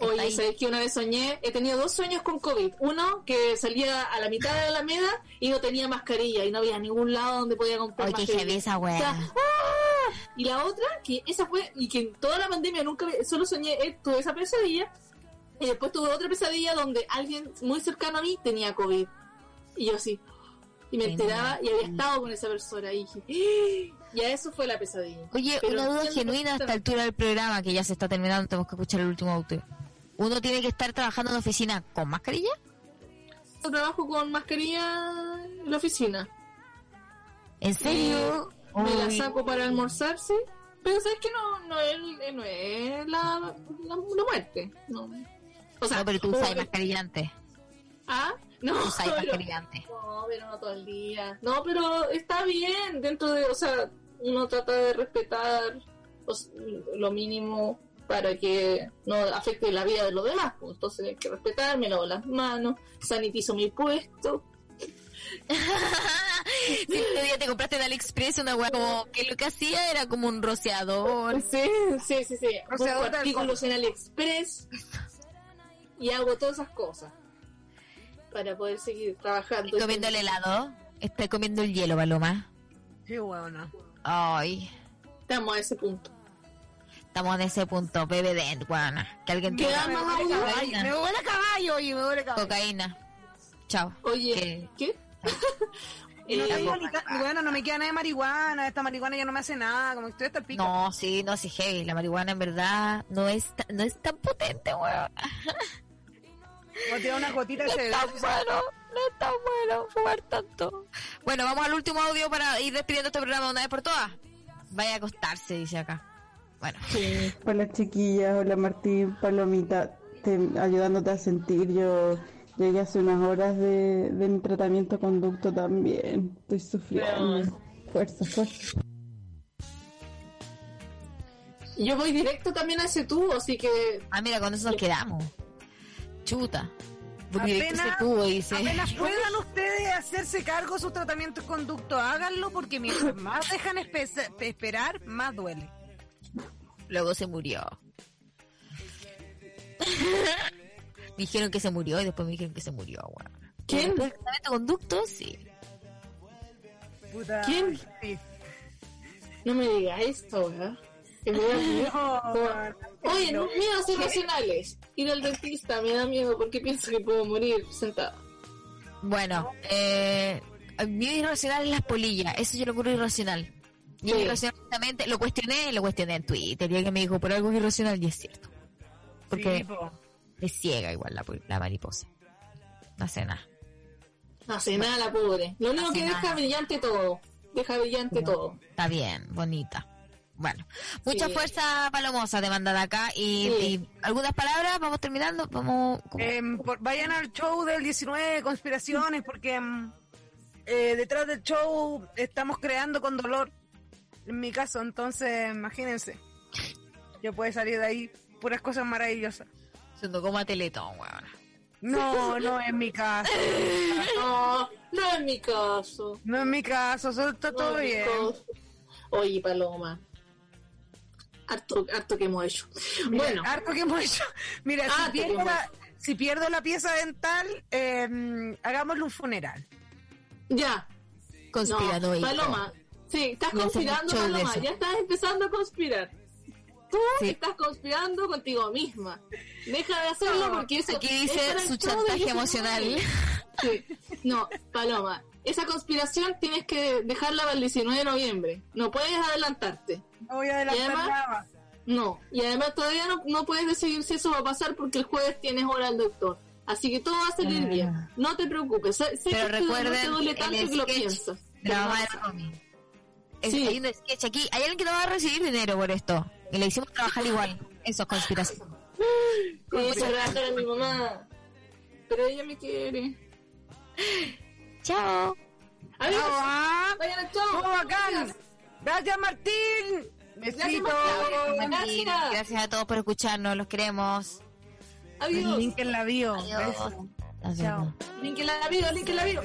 Oye. ¿sabes que una vez soñé? He tenido dos sueños con COVID. Uno, que salía a la mitad de la Alameda y no tenía mascarilla y no había ningún lado donde podía comprar Ay, qué mascarilla. heavy esa wea. O sea, ¡ah! Y la otra, que esa fue, y que en toda la pandemia nunca, solo soñé, eh, tuve esa pesadilla. Y después tuve otra pesadilla donde alguien muy cercano a mí tenía COVID. Y yo así. Y me enteraba y había estado con esa persona. Y dije, ¡ah! ya eso fue la pesadilla. Oye, Pero una duda genuina a esta altura del programa que ya se está terminando, tenemos que escuchar el último audio. ¿Uno tiene que estar trabajando en oficina con mascarilla? Yo trabajo con mascarilla en la oficina. ¿En serio? Eh, me la saco para almorzar, sí. Pero sabes que no, no es, no es la, la, la muerte. No. O sea, no, pero tú usas mascarilla antes. Ah, no. Pero-. No, pero no todo el día. No, pero está bien dentro de, o sea, uno trata de respetar pues, lo mínimo para que no afecte la vida de los demás. pues. Entonces hay que respetar, me lavo las manos, sanitizo mi puesto. Sí, este día te compraste en AliExpress una weá como que lo que hacía era como un rociador. Sí, sí, sí, sí. De artículos en AliExpress y hago todas esas cosas para poder seguir trabajando. ¿Estoy comiendo el helado? ¿Estoy comiendo el hielo, Paloma? Qué bueno. Ay, Estamos a ese punto. estamos en ese punto, bebé de weona. Que alguien ¿Qué tenga ama, Me huele Audio? caballo, me oye, me huele caballo. cocaína. Chao. Oye, ¿qué? Y no Eh, tengo ni ca- bueno, no me queda nada de marihuana, esta marihuana ya no me hace nada, como que estoy hasta el pico. No, sí, no, sí, heavy. La marihuana en verdad no es, no es tan potente, weón. Voy a tirar una gotita de No ese es tan bueno, no es tan bueno fumar tanto. Bueno, vamos al último audio para ir despidiendo este programa de una vez por todas. Vaya a acostarse, dice acá. Bueno, Hola chiquillas, hola Martín, Palomita, te- ayudándote a sentir. Yo llegué hace unas horas de, de mi tratamiento conducto también. Estoy sufriendo. Fuerza, fuerza. Yo voy directo también a ese tubo, así que ah, mira, con eso nos quedamos. Chuta. Apenas- tubo, dice. Apenas puedan ustedes hacerse cargo de su tratamiento de conducto, háganlo porque mientras más dejan espe- esperar, más duele. Luego se murió. dijeron que se murió y después me dijeron que se murió, weón. ¿Quién? Tratamiento de conducto, sí. Puta. ¿Quién? Sí. no me digas esto, ¿verdad? Que me da miedo. No, Oye, no. miedos irracionales. Ir al dentista me da miedo porque pienso que puedo morir sentada. Bueno, eh, mi irracional es las polillas, eso yo lo creo irracional. Y Sí. irracionalmente, lo cuestioné, lo cuestioné en Twitter, y alguien me dijo, pero algo es irracional, y es cierto. Porque Sí, es ciega igual la, la mariposa. No hace nada. No hace nada la pobre. Lo único que deja nada. brillante todo. Deja brillante todo. Está bien, bonita. Bueno, mucha Sí. fuerza palomosa te mandan acá y, Sí. y algunas palabras, vamos terminando, vamos... Em, por- vayan al show del 19 de conspiraciones porque em, eh, detrás del show estamos creando con dolor. En mi caso, entonces imagínense. Ya puede salir de ahí puras cosas maravillosas. Siendo como a Teletón, weón. No, no es mi caso. No, no es mi caso. No es mi caso, solo está No todo bien. caso. Oye, Paloma. Harto, harto que hemos hecho. Mira, bueno, harto que hemos hecho. Mira, Harto si pierdo, la, si pierdo la pieza dental, em, hagámosle un funeral. ya. Conspiranoico. No, Paloma, sí, estás conspirando, Paloma. eso. Ya estás empezando a conspirar. Tú Sí. estás conspirando contigo misma. Deja de hacerlo porque eso Aquí dice su chantaje 19. emocional. Sí. No, Paloma, esa conspiración tienes que dejarla para el 19 de noviembre. No puedes adelantarte. No voy a adelantar además- nada. No, y además todavía no, no puedes decidir si eso va a pasar porque el jueves tienes hora al doctor. Así que todo va a salir bien. No te preocupes. Sé, sé Pero que esto no te recuerden duele el tanto que lo sketch piensas. no de Romy. Es- Sí. Hay un sketch aquí. Hay alguien que no va a recibir dinero por esto. Y le hicimos trabajar igual. Eso es conspiración. Sí, a mi mamá. Pero ella me quiere. Chao. Adiós. Chao, ah. Vayan, chao. Bacán. Gracias. Gracias, Martín. Besito. Martín, Gracias a todos por escucharnos. Los queremos. Adiós. Link en la bio. Adiós. Chao. Link en la bio, link en la bio.